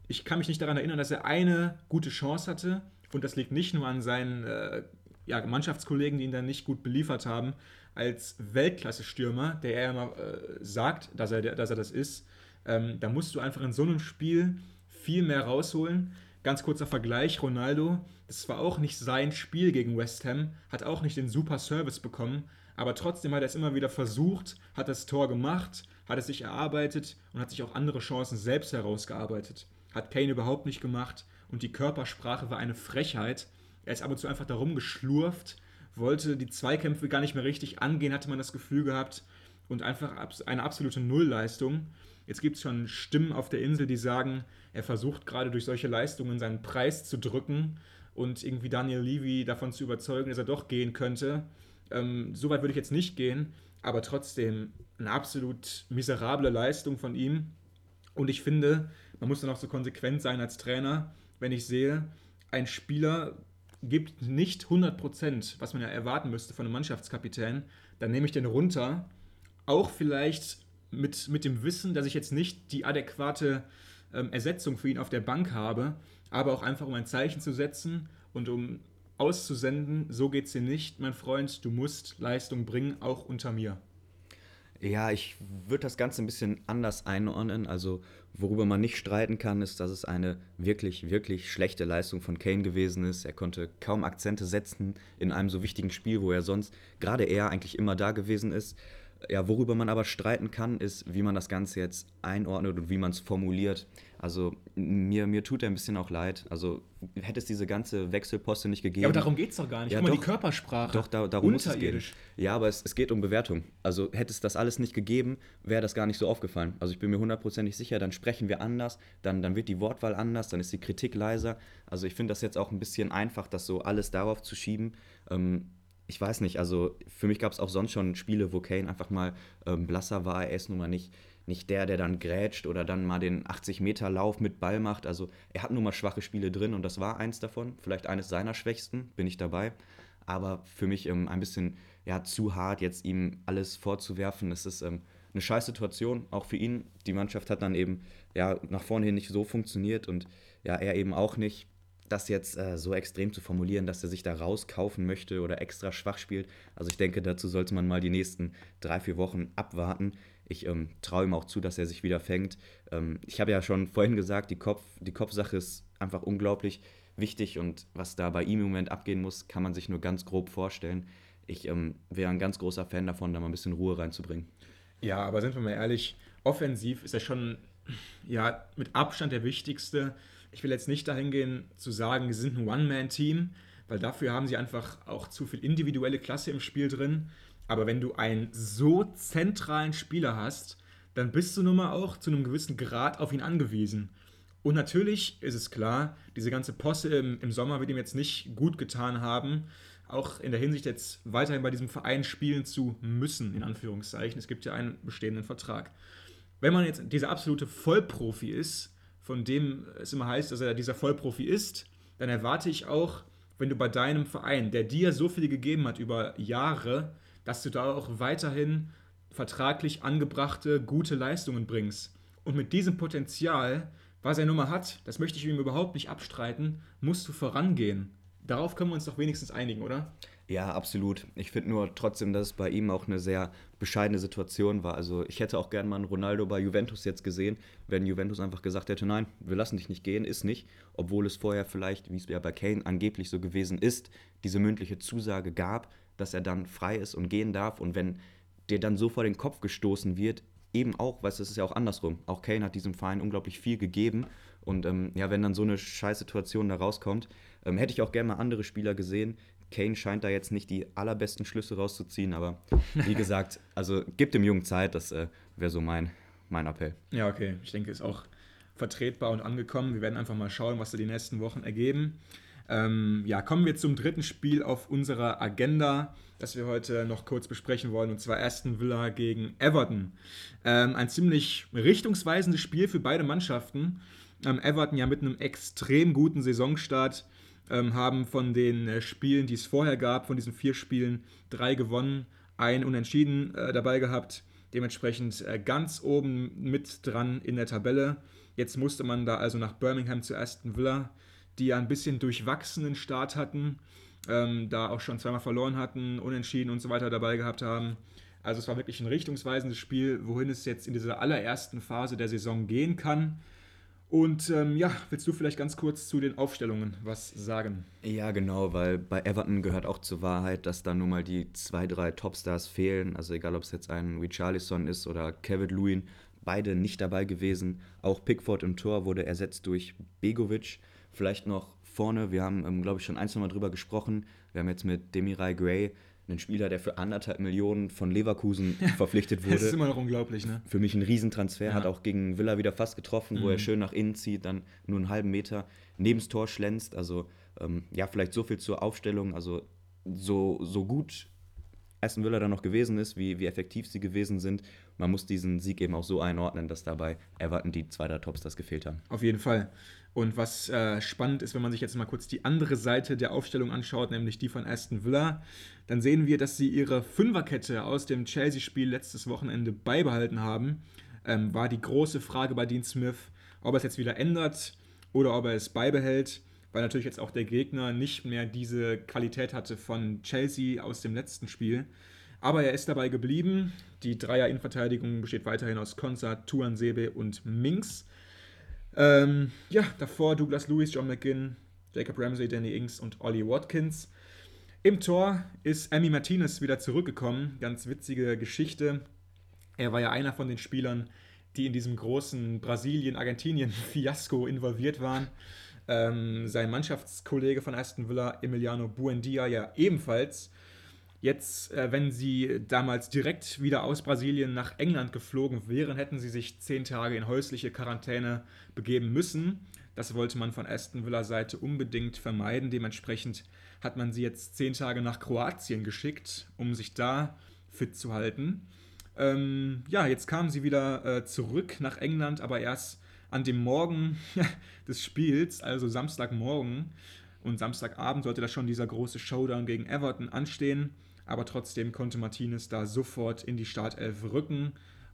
Ich kann mich nicht daran erinnern, dass er eine gute Chance hatte. Und das liegt nicht nur an seinen äh, ja, Mannschaftskollegen, die ihn dann nicht gut beliefert haben, als Weltklasse-Stürmer, der er immer äh, sagt, dass er, dass er das ist. Ähm, da musst du einfach in so einem Spiel viel mehr rausholen. Ganz kurzer Vergleich, Ronaldo, das war auch nicht sein Spiel gegen West Ham, hat auch nicht den super Service bekommen, aber trotzdem hat er es immer wieder versucht, hat das Tor gemacht, hat es sich erarbeitet und hat sich auch andere Chancen selbst herausgearbeitet. Hat Kane überhaupt nicht gemacht und die Körpersprache war eine Frechheit. Er ist ab und zu einfach darum geschlurft, wollte die Zweikämpfe gar nicht mehr richtig angehen, hatte man das Gefühl gehabt und einfach eine absolute Nullleistung. Jetzt gibt es schon Stimmen auf der Insel, die sagen, er versucht gerade durch solche Leistungen seinen Preis zu drücken und irgendwie Daniel Levy davon zu überzeugen, dass er doch gehen könnte. Ähm, so weit würde ich jetzt nicht gehen, aber trotzdem eine absolut miserable Leistung von ihm. Und ich finde, man muss dann auch so konsequent sein als Trainer, wenn ich sehe, ein Spieler gibt nicht 100%, was man ja erwarten müsste von einem Mannschaftskapitän, dann nehme ich den runter. Auch vielleicht mit, mit dem Wissen, dass ich jetzt nicht die adäquate ähm, Ersetzung für ihn auf der Bank habe, aber auch einfach um ein Zeichen zu setzen und um auszusenden, so geht's dir nicht, mein Freund, du musst Leistung bringen, auch unter mir. Ja, ich würde das Ganze ein bisschen anders einordnen. Also, worüber man nicht streiten kann, ist, dass es eine wirklich, wirklich schlechte Leistung von Kane gewesen ist. Er konnte kaum Akzente setzen in einem so wichtigen Spiel, wo er sonst gerade er eigentlich immer da gewesen ist. Ja, worüber man aber streiten kann, ist, wie man das Ganze jetzt einordnet und wie man es formuliert. Also mir, mir tut er ein bisschen auch leid. Also hätte es diese ganze Wechselposte nicht gegeben. Ja, aber darum geht es doch gar nicht. Ja, Guck mal, die Körpersprache. Doch, da, darum muss es gehen. Ja, aber es, es geht um Bewertung. Also hätte es das alles nicht gegeben, wäre das gar nicht so aufgefallen. Also ich bin mir hundertprozentig sicher, dann sprechen wir anders, dann, dann wird die Wortwahl anders, dann ist die Kritik leiser. Also ich finde das jetzt auch ein bisschen einfach, das so alles darauf zu schieben. Ähm, ich weiß nicht, also für mich gab es auch sonst schon Spiele, wo Kane einfach mal ähm, blasser war. Er ist nun mal nicht, nicht der, der dann grätscht oder dann mal den 80-Meter-Lauf mit Ball macht. Also er hat nun mal schwache Spiele drin und das war eins davon. Vielleicht eines seiner schwächsten, bin ich dabei. Aber für mich ähm, ein bisschen ja, zu hart, jetzt ihm alles vorzuwerfen. Es ist ähm, eine scheiß Situation, auch für ihn. Die Mannschaft hat dann eben ja, nach vorne hin nicht so funktioniert und ja, er eben auch nicht das jetzt äh, so extrem zu formulieren, dass er sich da rauskaufen möchte oder extra schwach spielt. Also ich denke, dazu sollte man mal die nächsten drei, vier Wochen abwarten. Ich ähm, traue ihm auch zu, dass er sich wieder fängt. Ähm, ich habe ja schon vorhin gesagt, die, Kopf, die Kopfsache ist einfach unglaublich wichtig und was da bei ihm im Moment abgehen muss, kann man sich nur ganz grob vorstellen. Ich ähm, wäre ein ganz großer Fan davon, da mal ein bisschen Ruhe reinzubringen. Ja, aber sind wir mal ehrlich, offensiv ist er schon ja, mit Abstand der wichtigste. Ich will jetzt nicht dahin gehen zu sagen, sie sind ein One-Man-Team, weil dafür haben sie einfach auch zu viel individuelle Klasse im Spiel drin. Aber wenn du einen so zentralen Spieler hast, dann bist du nun mal auch zu einem gewissen Grad auf ihn angewiesen. Und natürlich ist es klar, diese ganze Posse im, im, Sommer wird ihm jetzt nicht gut getan haben, auch in der Hinsicht jetzt weiterhin bei diesem Verein spielen zu müssen, in Anführungszeichen. Es gibt ja einen bestehenden Vertrag wenn man jetzt dieser absolute Vollprofi ist, von dem es immer heißt, dass er dieser Vollprofi ist, dann erwarte ich auch, wenn du bei deinem Verein, der dir so viel gegeben hat über Jahre, dass du da auch weiterhin vertraglich angebrachte, gute Leistungen bringst. Und mit diesem Potenzial, was er nun mal hat, das möchte ich ihm überhaupt nicht abstreiten, musst du vorangehen. Darauf können wir uns doch wenigstens einigen, oder? Ja, absolut. Ich finde nur trotzdem, dass es bei ihm auch eine sehr bescheidene Situation war. Also ich hätte auch gerne mal einen Ronaldo bei Juventus jetzt gesehen, wenn Juventus einfach gesagt hätte, nein, wir lassen dich nicht gehen, ist nicht. Obwohl es vorher vielleicht, wie es ja bei Kane angeblich so gewesen ist, diese mündliche Zusage gab, dass er dann frei ist und gehen darf. Und wenn dir dann so vor den Kopf gestoßen wird, eben auch, weißt du, es ist ja auch andersrum. Auch Kane hat diesem Verein unglaublich viel gegeben. Und ähm, ja, wenn dann so eine Scheißsituation da rauskommt, ähm, hätte ich auch gerne mal andere Spieler gesehen. Kane scheint da jetzt nicht die allerbesten Schlüsse rauszuziehen, aber wie [laughs] gesagt, also gibt dem Jungen Zeit, das äh, wäre so mein, mein Appell. Ja, okay. Ich denke, ist auch vertretbar und angekommen. Wir werden einfach mal schauen, was da die nächsten Wochen ergeben. Ähm, ja, kommen wir zum dritten Spiel auf unserer Agenda, das wir heute noch kurz besprechen wollen, und zwar Aston Villa gegen Everton. Ähm, ein ziemlich richtungsweisendes Spiel für beide Mannschaften. Ähm, Everton ja mit einem extrem guten Saisonstart ähm, haben von den äh, Spielen, die es vorher gab, von diesen vier Spielen, drei gewonnen, ein Unentschieden äh, dabei gehabt. dementsprechend äh, ganz oben mit dran in der Tabelle. Jetzt musste man da also nach Birmingham zu Aston Villa, die ja ein bisschen durchwachsenen Start hatten, ähm, da auch schon zweimal verloren hatten, unentschieden und so weiter dabei gehabt haben. Also es war wirklich ein richtungsweisendes Spiel, wohin es jetzt in dieser allerersten Phase der Saison gehen kann. Und ähm, ja, willst du vielleicht ganz kurz zu den Aufstellungen was sagen? Ja, genau, weil bei Everton gehört auch zur Wahrheit, dass da nun mal die zwei, drei Topstars fehlen. Also egal, ob es jetzt ein Richarlison ist oder Kevin Lewin, beide nicht dabei gewesen. Auch Pickford im Tor wurde ersetzt durch Begovic. Vielleicht noch vorne, wir haben, ähm, glaube ich, schon ein, zwei Mal drüber gesprochen. Wir haben jetzt mit Demirai Gray einen Spieler, der für anderthalb Millionen von Leverkusen [laughs] verpflichtet wurde. Das ist immer noch unglaublich, ne? Für mich ein Riesentransfer, ja. hat auch gegen Villa wieder fast getroffen, mhm. wo er schön nach innen zieht, dann nur einen halben Meter neben das Tor schlänzt. Also ähm, ja, vielleicht so viel zur Aufstellung. Also so, so gut Aston Villa dann noch gewesen ist, wie, wie effektiv sie gewesen sind. Man muss diesen Sieg eben auch so einordnen, dass dabei Everton die zwei der Tops das gefehlt haben. Auf jeden Fall. Und was äh, spannend ist, wenn man sich jetzt mal kurz die andere Seite der Aufstellung anschaut, nämlich die von Aston Villa, dann sehen wir, dass sie ihre Fünferkette aus dem Chelsea-Spiel letztes Wochenende beibehalten haben. Ähm, war die große Frage bei Dean Smith, ob er es jetzt wieder ändert oder ob er es beibehält weil natürlich jetzt auch der Gegner nicht mehr diese Qualität hatte von Chelsea aus dem letzten Spiel. Aber er ist dabei geblieben. Die Dreier-Innenverteidigung besteht weiterhin aus Konsa, Tuan Sebe und Minx. Ähm, ja, davor Douglas Lewis, John McGinn, Jacob Ramsey, Danny Ings und Ollie Watkins. Im Tor ist Amy Martinez wieder zurückgekommen. Ganz witzige Geschichte. Er war ja einer von den Spielern, die in diesem großen Brasilien-Argentinien-Fiasko involviert waren. Ähm, sein Mannschaftskollege von Aston Villa, Emiliano Buendia, ja ebenfalls. Jetzt, äh, wenn sie damals direkt wieder aus Brasilien nach England geflogen wären, hätten sie sich zehn Tage in häusliche Quarantäne begeben müssen. Das wollte man von Aston Villa Seite unbedingt vermeiden. Dementsprechend hat man sie jetzt zehn Tage nach Kroatien geschickt, um sich da fit zu halten. Ähm, ja, jetzt kamen sie wieder äh, zurück nach England, aber erst an dem Morgen [laughs] des Spiels, also Samstagmorgen und Samstagabend, sollte da schon dieser große Showdown gegen Everton anstehen. Aber trotzdem konnte Martinez da sofort in die Startelf rücken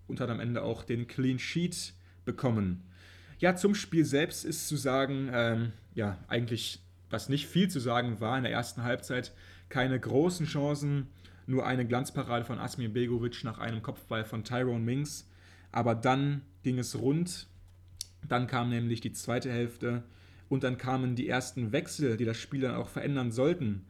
und hat am Ende auch den Clean Sheet bekommen. Ja, zum Spiel selbst ist zu sagen, ähm, ja, eigentlich, was nicht viel zu sagen war in der ersten Halbzeit, keine großen Chancen, nur eine Glanzparade von Asmir Begovic nach einem Kopfball von Tyrone Mings. Aber dann ging es rund dann kam nämlich die zweite Hälfte und dann kamen die ersten Wechsel, die das Spiel dann auch verändern sollten.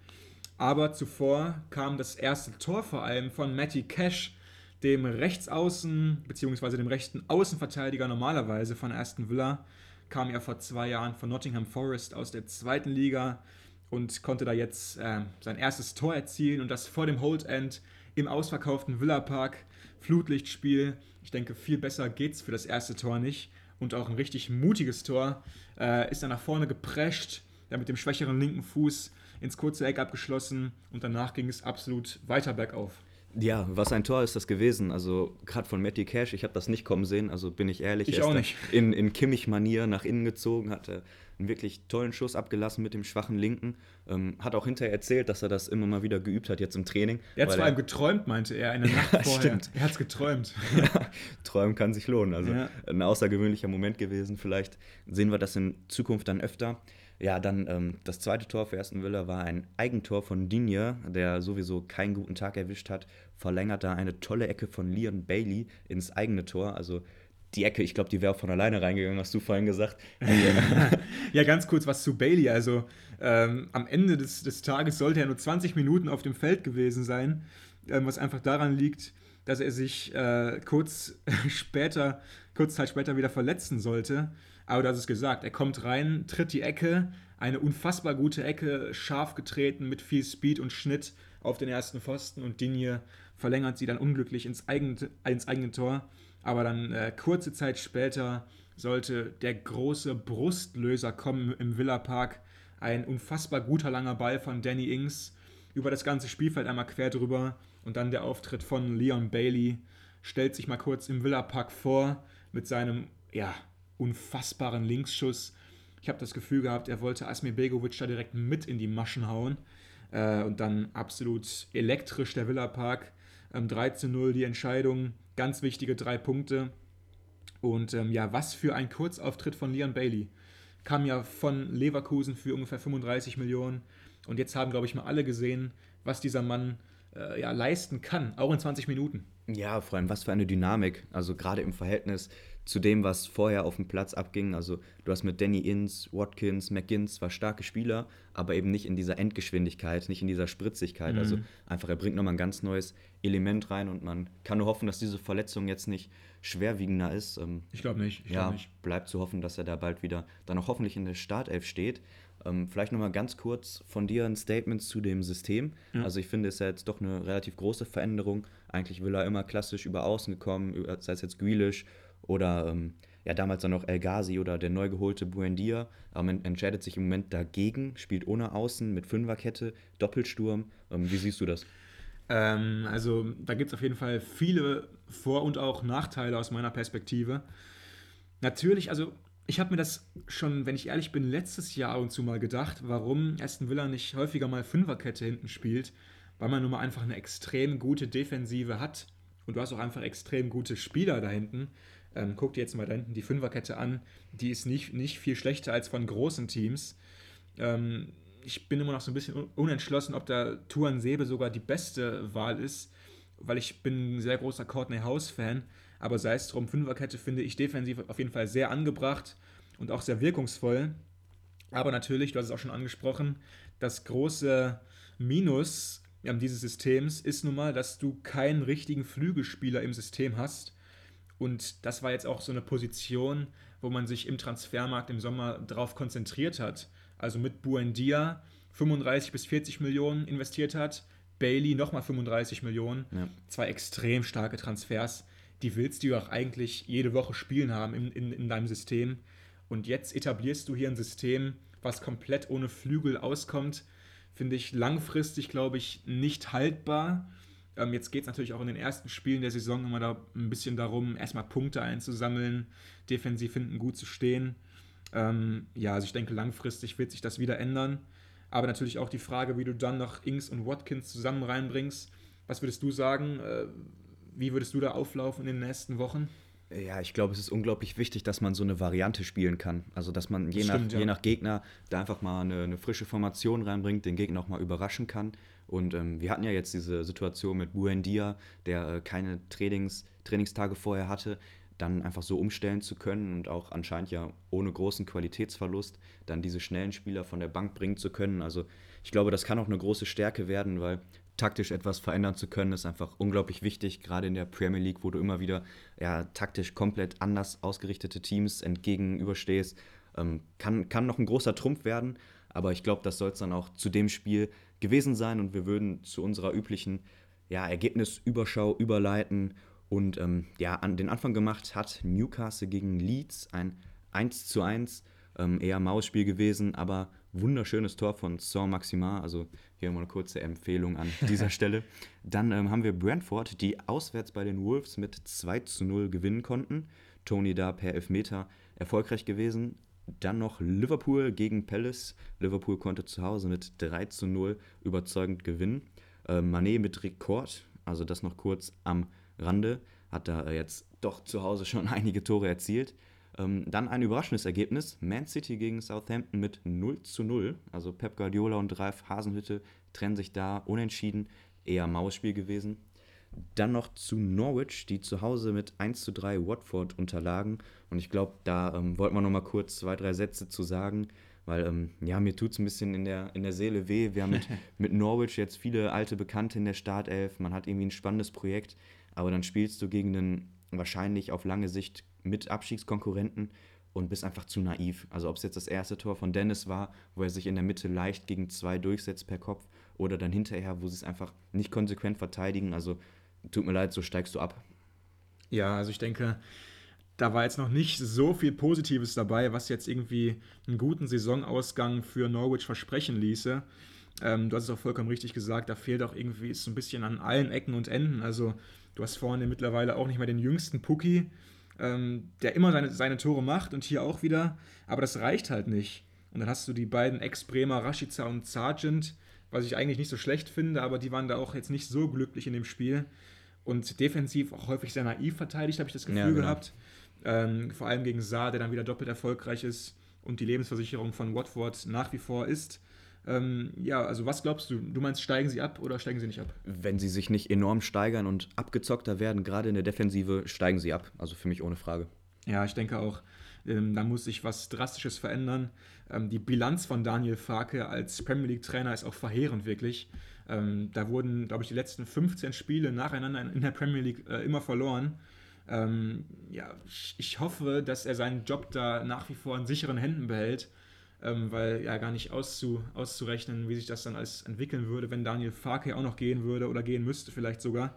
Aber zuvor kam das erste Tor vor allem von Matty Cash, dem Rechtsaußen bzw. dem rechten Außenverteidiger normalerweise von Aston Villa. Kam ja vor zwei Jahren von Nottingham Forest aus der zweiten Liga und konnte da jetzt äh, sein erstes Tor erzielen und das vor dem Hold End im ausverkauften Villa Park. Flutlichtspiel. Ich denke, viel besser geht's für das erste Tor nicht und auch ein richtig mutiges Tor. Äh, ist dann nach vorne geprescht, dann mit dem schwächeren linken Fuß ins kurze Eck abgeschlossen und danach ging es absolut weiter bergauf. Ja, was ein Tor ist das gewesen. Also gerade von Matty Cash, ich habe das nicht kommen sehen, also bin ich ehrlich. Ich er auch nicht. In, in Kimmich-Manier nach innen gezogen, hatte einen wirklich tollen Schuss abgelassen mit dem schwachen Linken. Ähm, hat auch hinterher erzählt, dass er das immer mal wieder geübt hat jetzt im Training. Er hat vor allem geträumt, meinte er, eine [laughs] Nacht vorher. Stimmt. Er hat es geträumt. ja, [laughs] träumen kann sich lohnen. Also ja. ein außergewöhnlicher Moment gewesen. Vielleicht sehen wir das in Zukunft dann öfter. Ja, dann ähm, das zweite Tor für Aston Villa war ein Eigentor von Digne, der sowieso keinen guten Tag erwischt hat. Verlängert da eine tolle Ecke von Leon Bailey ins eigene Tor. Also die Ecke, ich glaube, die wäre von alleine reingegangen, hast du vorhin gesagt. [laughs] [laughs] ja, ganz kurz was zu Bailey. Also ähm, am Ende des, des Tages sollte er nur 20 Minuten auf dem Feld gewesen sein, ähm, was einfach daran liegt, dass er sich äh, kurz [laughs] später, kurz Zeit später wieder verletzen sollte. Aber du hast es gesagt, er kommt rein, tritt die Ecke, eine unfassbar gute Ecke, scharf getreten, mit viel Speed und Schnitt auf den ersten Pfosten und Dinje verlängert sie dann unglücklich ins eigene, ins eigene Tor. Aber dann äh, kurze Zeit später sollte der große Brustlöser kommen im Villa Park. Ein unfassbar guter langer Ball von Danny Ings über das ganze Spielfeld einmal quer drüber und dann der Auftritt von Leon Bailey stellt sich mal kurz im Villa Park vor mit seinem ja, unfassbaren Linksschuss. Ich habe das Gefühl gehabt, er wollte Asmir Begovic da direkt mit in die Maschen hauen. Äh, und dann absolut elektrisch der Villa Park. Ähm, 3 zu 0 die Entscheidung, ganz wichtige drei Punkte. Und ähm, ja, was für ein Kurzauftritt von Leon Bailey. Kam ja von Leverkusen für ungefähr 35 Millionen. Und jetzt haben, glaube ich, mal alle gesehen, was dieser Mann äh, ja, leisten kann, auch in 20 Minuten. Ja, vor allem was für eine Dynamik. Also gerade im Verhältnis zu dem, was vorher auf dem Platz abging. Also du hast mit Danny Inns, Watkins, McGinn zwar starke Spieler, aber eben nicht in dieser Endgeschwindigkeit, nicht in dieser Spritzigkeit. Also mhm. Also einfach, er bringt nochmal ein ganz neues Element rein und man kann nur hoffen, dass diese Verletzung jetzt nicht schwerwiegender ist. Ähm, ich glaube nicht. Ich ja, glaub nicht. bleibt zu hoffen, dass er da bald wieder dann auch hoffentlich in der Startelf steht. Ähm, vielleicht nochmal ganz kurz von dir ein Statement zu dem System. Ja. Also ich finde, es ist ja jetzt doch eine relativ große Veränderung. Eigentlich will er immer klassisch über Außen gekommen, sei es jetzt Grealish oder ähm, ja damals dann noch El Ghazi oder der neu geholte Buendia. Man entscheidet sich im Moment dagegen, spielt ohne Außen mit Fünferkette, Doppelsturm. Ähm, wie siehst du das? Ähm, also da gibt es auf jeden Fall viele Vor- und auch Nachteile aus meiner Perspektive. Natürlich, also ich habe mir das schon, wenn ich ehrlich bin, letztes Jahr ab und zu mal gedacht, warum Aston Villa nicht häufiger mal Fünferkette hinten spielt, weil man nun mal einfach eine extrem gute Defensive hat und du hast auch einfach extrem gute Spieler da hinten. Ähm, guck dir jetzt mal da hinten die Fünferkette an, die ist nicht, nicht viel schlechter als von großen Teams. Ähm, ich bin immer noch so ein bisschen unentschlossen, ob da Tuan Sebe sogar die beste Wahl ist, weil ich bin ein sehr großer Courtney House-Fan. Aber sei es drum, Fünferkette finde ich defensiv auf jeden Fall sehr angebracht und auch sehr wirkungsvoll. Aber natürlich, du hast es auch schon angesprochen, das große Minus dieses Systems ist nun mal, dass du keinen richtigen Flügelspieler im System hast. Und das war jetzt auch so eine Position, wo man sich im Transfermarkt im Sommer darauf konzentriert hat. Also mit Buendia 35 bis 40 Millionen investiert hat, Bailey nochmal 35 Millionen. Ja. Zwei extrem starke Transfers. Die willst du auch eigentlich jede Woche spielen haben in, in, in deinem System. Und jetzt etablierst du hier ein System, was komplett ohne Flügel auskommt. Finde ich langfristig, glaube ich, nicht haltbar. Ähm, jetzt geht es natürlich auch in den ersten Spielen der Saison immer da ein bisschen darum, erstmal Punkte einzusammeln, defensiv hinten gut zu stehen. Ähm, ja, also ich denke, langfristig wird sich das wieder ändern. Aber natürlich auch die Frage, wie du dann noch Ings und Watkins zusammen reinbringst. Was würdest du sagen? Äh, wie würdest du da auflaufen in den nächsten Wochen? Ja, ich glaube, es ist unglaublich wichtig, dass man so eine Variante spielen kann. Also, dass man je, Stimmt, nach, ja. je nach Gegner da einfach mal eine, eine, frische Formation reinbringt, den Gegner auch mal überraschen kann. Und ähm, wir hatten ja jetzt diese Situation mit Buendia, der äh, keine Trainings, Trainingstage vorher hatte, dann einfach so umstellen zu können und auch anscheinend ja ohne großen Qualitätsverlust dann diese schnellen Spieler von der Bank bringen zu können. Also ich glaube, das kann auch eine große Stärke werden, weil taktisch etwas verändern zu können, ist einfach unglaublich wichtig, gerade in der Premier League, wo du immer wieder ja, taktisch komplett anders ausgerichtete Teams entgegenüberstehst. Ähm, kann, kann noch ein großer Trumpf werden, aber ich glaube, das soll es dann auch zu dem Spiel gewesen sein und wir würden zu unserer üblichen ja, Ergebnisüberschau überleiten und ähm, ja, an den Anfang gemacht hat Newcastle gegen Leeds ein 1 zu 1. Ähm, eher Mausspiel gewesen, aber wunderschönes Tor von Saint-Maximin. Also hier mal eine kurze Empfehlung an [laughs] dieser Stelle. Dann ähm, haben wir Brentford, die auswärts bei den Wolves mit 2 zu 0 gewinnen konnten. Tony da per Elfmeter erfolgreich gewesen. Dann noch Liverpool gegen Palace. Liverpool konnte zu Hause mit 3 zu 0 überzeugend gewinnen. Äh, Manet mit Rekord, also das noch kurz am Rande, hat da jetzt doch zu Hause schon [laughs] einige Tore erzielt. Ähm, dann ein überraschendes Ergebnis: Man City gegen Southampton mit 0 zu 0. Also Pep Guardiola und Ralf Hasenhütte trennen sich da unentschieden. Eher Mausspiel gewesen. Dann noch zu Norwich, die zu Hause mit 1 zu 3 Watford unterlagen. Und ich glaube, da ähm, wollten wir noch mal kurz zwei, drei Sätze zu sagen, weil ähm, ja, mir tut es ein bisschen in der, in der Seele weh. Wir haben mit, [laughs] mit Norwich jetzt viele alte Bekannte in der Startelf. Man hat irgendwie ein spannendes Projekt aber dann spielst du gegen einen wahrscheinlich auf lange Sicht mit Abstiegskonkurrenten und bist einfach zu naiv. Also ob es jetzt das erste Tor von Dennis war, wo er sich in der Mitte leicht gegen zwei durchsetzt per Kopf, oder dann hinterher, wo sie es einfach nicht konsequent verteidigen. Also tut mir leid, so steigst du ab. Ja, also ich denke, da war jetzt noch nicht so viel Positives dabei, was jetzt irgendwie einen guten Saisonausgang für Norwich versprechen ließe. Ähm, du hast es auch vollkommen richtig gesagt, da fehlt auch irgendwie so ein bisschen an allen Ecken und Enden. Also du hast vorne mittlerweile auch nicht mehr den jüngsten Pucki, ähm, der immer seine, seine Tore macht und hier auch wieder, aber das reicht halt nicht. Und dann hast du die beiden Ex-Bremer, Rashica und Sargent, was ich eigentlich nicht so schlecht finde, aber die waren da auch jetzt nicht so glücklich in dem Spiel. und defensiv auch häufig sehr naiv verteidigt, habe ich das Gefühl Ja, genau. gehabt. Ähm, vor allem gegen Saar, der dann wieder doppelt erfolgreich ist und die Lebensversicherung von Watford nach wie vor ist. Ähm, ja, also was glaubst du? Du meinst, steigen sie ab oder steigen sie nicht ab? Wenn sie sich nicht enorm steigern und abgezockter werden, gerade in der Defensive, steigen sie ab. Also für mich ohne Frage. Ja, ich denke auch, ähm, da muss sich was Drastisches verändern. Ähm, die Bilanz von Daniel Farke als Premier League-Trainer ist auch verheerend, wirklich. Ähm, da wurden, glaube ich, die letzten 15 Spiele nacheinander in der Premier League äh, immer verloren. Ähm, ja, ich, ich hoffe, dass er seinen Job da nach wie vor in sicheren Händen behält, ähm, weil ja gar nicht auszu, auszurechnen, wie sich das dann alles entwickeln würde, wenn Daniel Farke auch noch gehen würde oder gehen müsste, vielleicht sogar.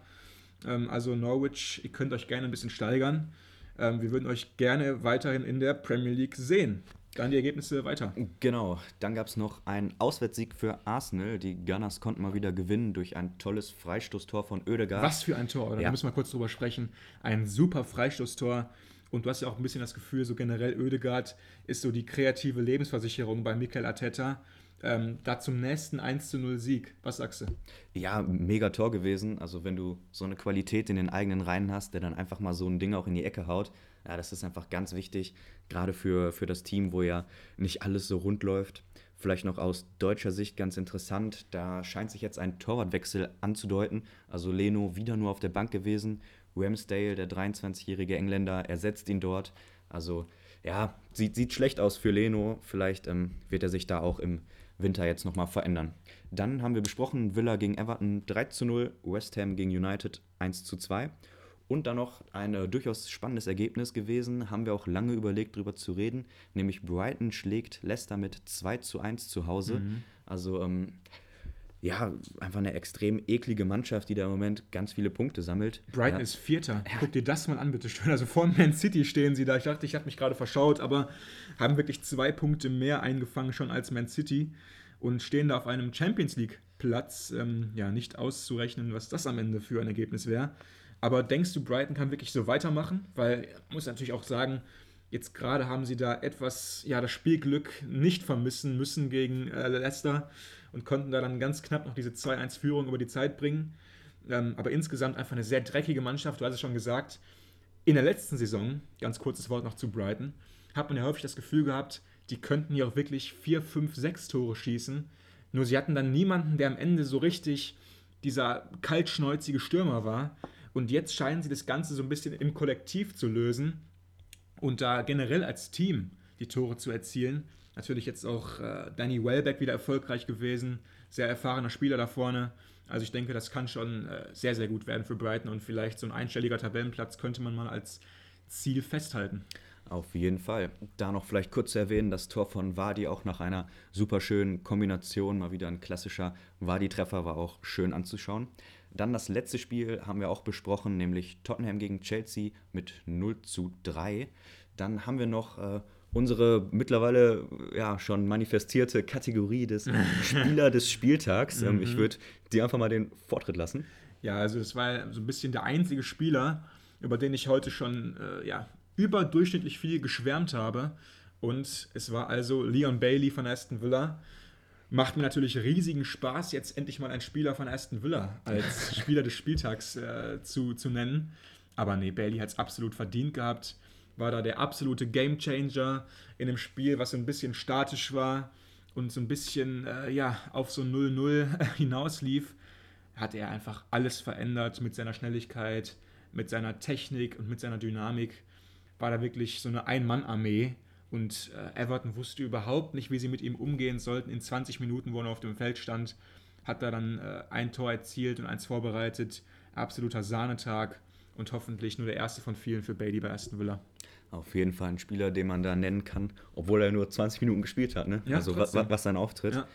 Ähm, also Norwich, ihr könnt euch gerne ein bisschen steigern. Ähm, wir würden euch gerne weiterhin in der Premier League sehen. Dann die Ergebnisse weiter. Genau, dann gab es noch einen Auswärtssieg für Arsenal. Die Gunners konnten mal wieder gewinnen durch ein tolles Freistoßtor von Oedegaard. Was für ein Tor, oder? Ja. Da müssen wir kurz drüber sprechen. Ein super Freistoßtor. Und du hast ja auch ein bisschen das Gefühl, so generell Oedegaard ist so die kreative Lebensversicherung bei Mikel Arteta. Ähm, da zum nächsten 1 zu 0 Sieg. Was sagst du? Ja, mega Tor gewesen. Also wenn du so eine Qualität in den eigenen Reihen hast, der dann einfach mal so ein Ding auch in die Ecke haut, ja, das ist einfach ganz wichtig, gerade für, für das Team, wo ja nicht alles so rund läuft. Vielleicht noch aus deutscher Sicht ganz interessant, da scheint sich jetzt ein Torwartwechsel anzudeuten. Also Leno wieder nur auf der Bank gewesen. Ramsdale, der 23-jährige Engländer, ersetzt ihn dort. Also ja, sieht, sieht schlecht aus für Leno. Vielleicht ähm, wird er sich da auch im Winter jetzt nochmal verändern. Dann haben wir besprochen, Villa gegen Everton 3 zu 0, West Ham gegen United 1 zu 2. Und dann noch ein äh, durchaus spannendes Ergebnis gewesen, haben wir auch lange überlegt, darüber zu reden, nämlich Brighton schlägt Leicester mit 2 zu 1 zu Hause. Also ähm, ja, einfach eine extrem eklige Mannschaft, die da im Moment ganz viele Punkte sammelt. Brighton ja. ist Vierter. Guck dir das mal an, bitte schön. Also vor Man City stehen sie da. Ich dachte, ich habe mich gerade verschaut, aber haben wirklich zwei Punkte mehr eingefangen schon als Man City und stehen da auf einem Champions League Platz. Ähm, ja, nicht auszurechnen, was das am Ende für ein Ergebnis wäre. Aber denkst du, Brighton kann wirklich so weitermachen? Weil, muss natürlich auch sagen, jetzt gerade haben sie da etwas, ja, das Spielglück nicht vermissen müssen gegen äh, Leicester und konnten da dann ganz knapp noch diese 2-1-Führung über die Zeit bringen. Ähm, aber insgesamt einfach eine sehr dreckige Mannschaft, du hast es schon gesagt. In der letzten Saison, ganz kurzes Wort noch zu Brighton, hat man ja häufig das Gefühl gehabt, die könnten hier auch wirklich 4, 5, 6 Tore schießen. Nur sie hatten dann niemanden, der am Ende so richtig dieser kaltschnäuzige Stürmer war. Und jetzt scheinen sie das Ganze so ein bisschen im Kollektiv zu lösen und da generell als Team die Tore zu erzielen. Natürlich jetzt auch äh, Danny Welbeck wieder erfolgreich gewesen, sehr erfahrener Spieler da vorne. Also ich denke, das kann schon äh, sehr, sehr gut werden für Brighton und vielleicht so ein einstelliger Tabellenplatz könnte man mal als Ziel festhalten. Auf jeden Fall. Da noch vielleicht kurz zu erwähnen, das Tor von Wadi auch nach einer super schönen Kombination, mal wieder ein klassischer Wadi-Treffer, war auch schön anzuschauen. Dann das letzte Spiel haben wir auch besprochen, nämlich Tottenham gegen Chelsea mit 0 zu 3. Dann haben wir noch äh, unsere mittlerweile äh, ja, schon manifestierte Kategorie des [laughs] Spieler des Spieltags. Ähm, Ich würde dir einfach mal den Vortritt lassen. Ja, also das war so ein bisschen der einzige Spieler, über den ich heute schon äh, ja, überdurchschnittlich viel geschwärmt habe. Und es war also Leon Bailey von Aston Villa. Macht mir natürlich riesigen Spaß, jetzt endlich mal einen Spieler von Aston Villa als [laughs] Spieler des Spieltags äh, zu, zu nennen. Aber nee, Bailey hat es absolut verdient gehabt. War da der absolute Gamechanger in einem Spiel, was so ein bisschen statisch war und so ein bisschen äh, ja, auf so 0-0 [laughs] hinauslief. Hat er einfach alles verändert mit seiner Schnelligkeit, mit seiner Technik und mit seiner Dynamik. War da wirklich so eine Ein-Mann-Armee. Und äh, Everton wusste überhaupt nicht, wie sie mit ihm umgehen sollten. In 20 Minuten, wo er auf dem Feld stand, hat er dann äh, ein Tor erzielt und eins vorbereitet. Absoluter Sahnetag und hoffentlich nur der erste von vielen für Bailey bei Aston Villa. Auf jeden Fall ein Spieler, den man da nennen kann, obwohl er nur 20 Minuten gespielt hat. Ne? Ja, also wa trotzdem. wa was sein Auftritt. Ja.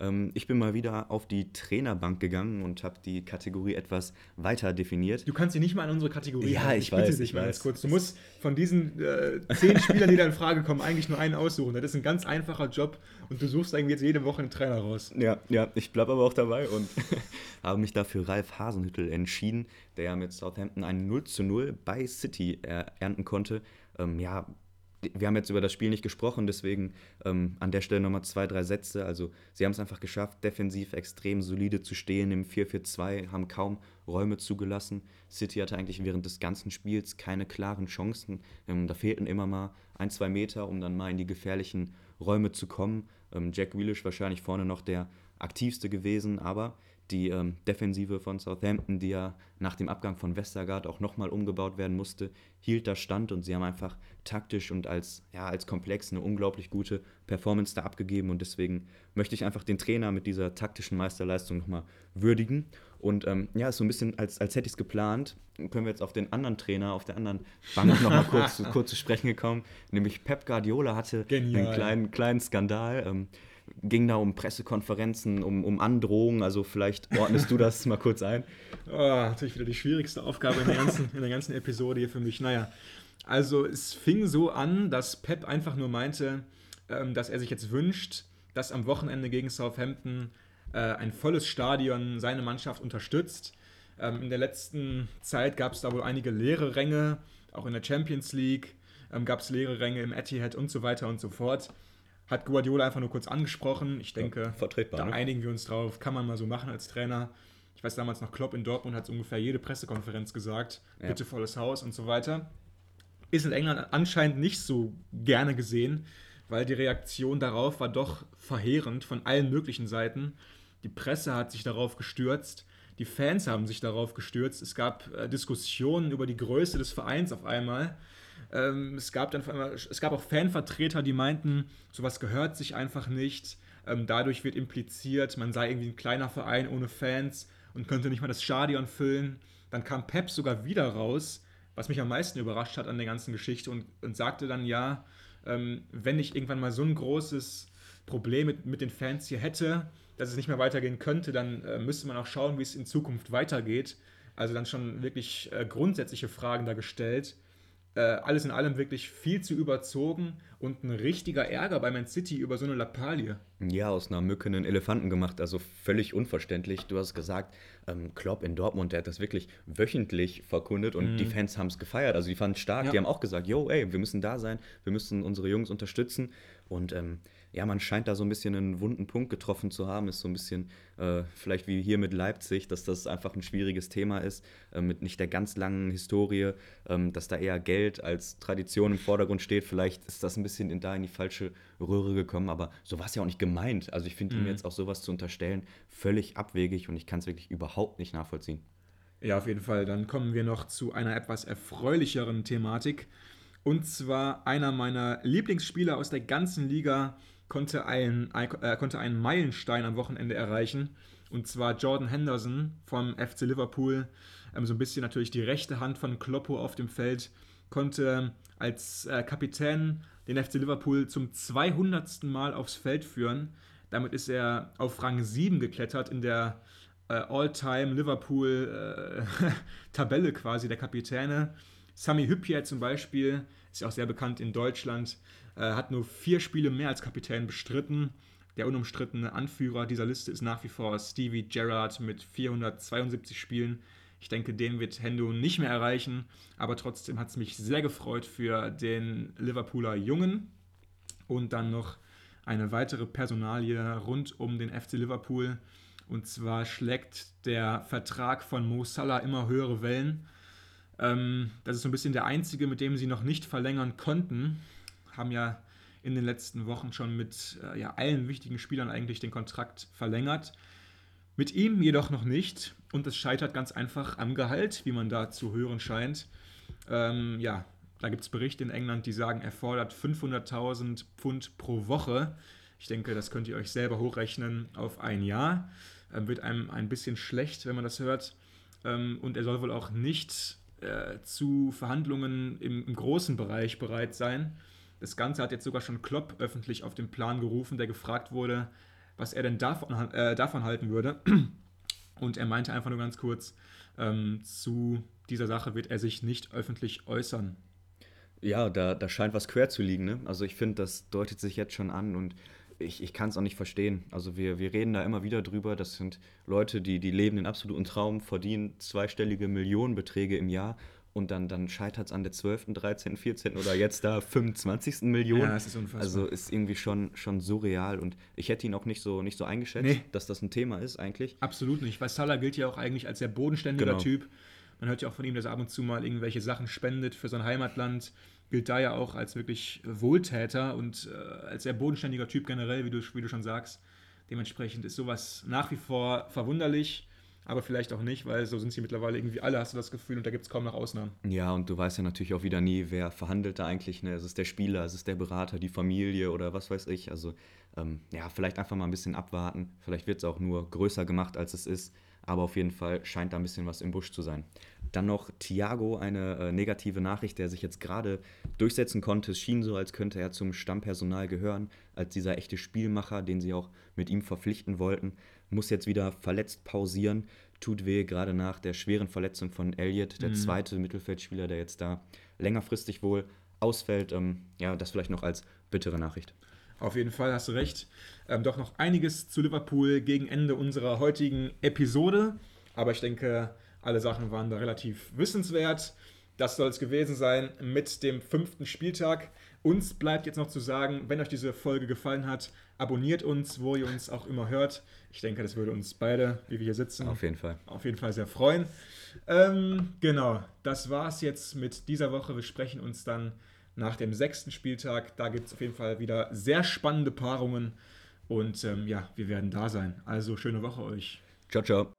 Ähm, ich bin mal wieder auf die Trainerbank gegangen und habe die Kategorie etwas weiter definiert. Du kannst sie nicht mal in unsere Kategorie Ja, halten. ich weiß, bitte dich ich mal weiß. ganz kurz. Du musst von diesen äh, zehn [laughs] Spielern, die da in Frage kommen, eigentlich nur einen aussuchen. Das ist ein ganz einfacher Job und du suchst irgendwie jetzt jede Woche einen Trainer raus. Ja, ja, ich bleibe aber auch dabei und [laughs] habe mich dafür Ralf Hasenhüttel entschieden, der ja mit Southampton ein 0 zu 0 bei City er ernten konnte. Ähm, ja, wir haben jetzt über das Spiel nicht gesprochen, deswegen ähm, an der Stelle nochmal zwei, drei Sätze. Also sie haben es einfach geschafft, defensiv extrem solide zu stehen im 4-4-2, haben kaum Räume zugelassen. City hatte eigentlich während des ganzen Spiels keine klaren Chancen. Ähm, da fehlten immer mal ein, zwei Meter, um dann mal in die gefährlichen Räume zu kommen. Ähm, Jack Grealish wahrscheinlich vorne noch der aktivste gewesen, aber die ähm, Defensive von Southampton, die ja nach dem Abgang von Westergaard auch nochmal umgebaut werden musste, hielt da stand und sie haben einfach taktisch und als, ja, als Komplex eine unglaublich gute Performance da abgegeben und deswegen möchte ich einfach den Trainer mit dieser taktischen Meisterleistung nochmal würdigen und ähm, ja, ist so ein bisschen, als, als hätte ich es geplant, können wir jetzt auf den anderen Trainer, auf der anderen Bank nochmal kurz, [laughs] kurz zu sprechen gekommen, nämlich Pep Guardiola hatte Genial. einen kleinen, kleinen Skandal. Ähm, ging da um Pressekonferenzen, um, um Androhungen. Also vielleicht ordnest du [laughs] das mal kurz ein. Oh, natürlich wieder die schwierigste Aufgabe in der, ganzen, in der ganzen Episode hier für mich. Naja, also es fing so an, dass Pep einfach nur meinte, ähm, dass er sich jetzt wünscht, dass am Wochenende gegen Southampton äh, ein volles Stadion seine Mannschaft unterstützt. Ähm, in der letzten Zeit gab es da wohl einige leere Ränge, auch in der Champions League ähm, gab es leere Ränge im Etihad und so weiter und so fort. Hat Guardiola einfach nur kurz angesprochen. Ich denke, ja, da ne? einigen wir uns drauf. Kann man mal so machen als Trainer. Ich weiß damals noch, Klopp in Dortmund hat es ungefähr jede Pressekonferenz gesagt. Ja. Bitte volles Haus und so weiter. Ist in England anscheinend nicht so gerne gesehen, weil die Reaktion darauf war doch verheerend von allen möglichen Seiten. Die Presse hat sich darauf gestürzt. Die Fans haben sich darauf gestürzt. Es gab äh, Diskussionen über die Größe des Vereins auf einmal. Ähm, es, gab dann es gab auch Fanvertreter, die meinten, sowas gehört sich einfach nicht. Ähm, dadurch wird impliziert, man sei irgendwie ein kleiner Verein ohne Fans und könnte nicht mal das Stadion füllen. Dann kam Pep sogar wieder raus, was mich am meisten überrascht hat an der ganzen Geschichte und, und sagte dann, ja, ähm, wenn ich irgendwann mal so ein großes Problem mit, mit den Fans hier hätte, dass es nicht mehr weitergehen könnte, dann äh, müsste man auch schauen, wie es in Zukunft weitergeht. Also dann schon wirklich äh, grundsätzliche Fragen da gestellt. Äh, alles in allem wirklich viel zu überzogen und ein richtiger Ärger bei Man City über so eine Lappalie. Ja, aus einer Mücke einen Elefanten gemacht, also völlig unverständlich. Du hast gesagt, ähm, Klopp in Dortmund, der hat das wirklich wöchentlich verkundet und mm. die Fans haben es gefeiert. Also die fanden es stark, ja. die haben auch gesagt, yo, ey, wir müssen da sein, wir müssen unsere Jungs unterstützen. Und ähm, ja, man scheint da so ein bisschen einen wunden Punkt getroffen zu haben. Ist so ein bisschen äh, vielleicht wie hier mit Leipzig, dass das einfach ein schwieriges Thema ist, äh, mit nicht der ganz langen Historie, äh, dass da eher Geld als Tradition im Vordergrund steht. Vielleicht ist das ein bisschen in, da in die falsche Röhre gekommen, aber so war es ja auch nicht gemeint. Also ich finde mhm. ihm jetzt auch sowas zu unterstellen völlig abwegig und ich kann es wirklich überhaupt nicht nachvollziehen. Ja, auf jeden Fall. Dann kommen wir noch zu einer etwas erfreulicheren Thematik. Und zwar einer meiner Lieblingsspieler aus der ganzen Liga konnte einen, äh, konnte einen Meilenstein am Wochenende erreichen. Und zwar Jordan Henderson vom FC Liverpool. Ähm, so ein bisschen natürlich die rechte Hand von Kloppo auf dem Feld. Konnte als äh, Kapitän den FC Liverpool zum 200. Mal aufs Feld führen. Damit ist er auf Rang 7 geklettert in der äh, All-Time Liverpool-Tabelle äh, [laughs] quasi der Kapitäne. Sami Hüppier zum Beispiel, ist ja auch sehr bekannt in Deutschland, äh, hat nur vier Spiele mehr als Kapitän bestritten. Der unumstrittene Anführer dieser Liste ist nach wie vor Stevie Gerrard mit 472 Spielen. Ich denke, den wird Hendo nicht mehr erreichen, aber trotzdem hat es mich sehr gefreut für den Liverpooler Jungen. Und dann noch eine weitere Personalie rund um den FC Liverpool. Und zwar schlägt der Vertrag von Mo Salah immer höhere Wellen. Ähm, das ist so ein bisschen der einzige, mit dem sie noch nicht verlängern konnten. Haben ja in den letzten Wochen schon mit äh, ja, allen wichtigen Spielern eigentlich den Kontrakt verlängert. Mit ihm jedoch noch nicht. Und es scheitert ganz einfach am Gehalt, wie man da zu hören scheint. Ähm, ja, da gibt es Berichte in England, die sagen, er fordert 500.000 Pfund pro Woche. Ich denke, das könnt ihr euch selber hochrechnen auf ein Jahr. Ähm, wird einem ein bisschen schlecht, wenn man das hört. Ähm, und er soll wohl auch nicht äh, zu Verhandlungen im, im, großen Bereich bereit sein. Das Ganze hat jetzt sogar schon Klopp öffentlich auf den Plan gerufen, der gefragt wurde, was er denn davon, äh, davon halten würde. [clears throat] Und er meinte einfach nur ganz kurz, ähm, zu dieser Sache wird er sich nicht öffentlich äußern. Ja, da, da scheint was quer zu liegen. Ne? Also ich finde, das deutet sich jetzt schon an und ich, ich kann es auch nicht verstehen. Also wir, wir reden da immer wieder drüber. Das sind Leute, die, die leben den absoluten Traum, verdienen zweistellige Millionenbeträge im Jahr und dann, dann scheitert es an der 12., 13., 14. oder jetzt da 25. Million. Ja, das ist unfassbar. Also ist irgendwie schon, schon surreal und ich hätte ihn auch nicht so, nicht so eingeschätzt, nee. dass das ein Thema ist eigentlich. Absolut nicht, weil Salah gilt ja auch eigentlich als sehr bodenständiger genau. Typ. Man hört ja auch von ihm, dass er ab und zu mal irgendwelche Sachen spendet für sein Heimatland. Gilt da ja auch als wirklich Wohltäter und äh, als sehr bodenständiger Typ generell, wie du, wie du schon sagst. Dementsprechend ist sowas nach wie vor verwunderlich aber vielleicht auch nicht, weil so sind sie mittlerweile irgendwie alle, hast du das Gefühl, und da gibt es kaum noch Ausnahmen. Ja, und du weißt ja natürlich auch wieder nie, wer verhandelt da eigentlich. Ne? Ist es der Spieler, ist es der Berater, die Familie oder was weiß ich. Also ähm, ja, vielleicht einfach mal ein bisschen abwarten. Vielleicht wird es auch nur größer gemacht, als es ist aber auf jeden Fall scheint da ein bisschen was im Busch zu sein. Dann noch Thiago, eine äh, negative Nachricht, der sich jetzt gerade durchsetzen konnte. Es schien so, als könnte er zum Stammpersonal gehören, als dieser echte Spielmacher, den sie auch mit ihm verpflichten wollten. Muss jetzt wieder verletzt pausieren. Tut weh, gerade nach der schweren Verletzung von Elliott, der mhm. zweite Mittelfeldspieler, der jetzt da längerfristig wohl ausfällt. Ähm, ja, das vielleicht noch als bittere Nachricht. Auf jeden Fall hast du recht. Ähm, doch noch einiges zu Liverpool gegen Ende unserer heutigen Episode. Aber ich denke, alle Sachen waren da relativ wissenswert. Das soll es gewesen sein mit dem fünften Spieltag. Uns bleibt jetzt noch zu sagen, wenn euch diese Folge gefallen hat, abonniert uns, wo ihr uns auch immer hört. Ich denke, das würde uns beide, wie wir hier sitzen, auf jeden Fall, auf jeden Fall sehr freuen. Ähm, genau, das war es jetzt mit dieser Woche. Wir sprechen uns dann nach dem sechsten Spieltag. Da gibt es auf jeden Fall wieder sehr spannende Paarungen. Und ähm, ja, wir werden da sein. Also schöne Woche euch. Ciao, ciao.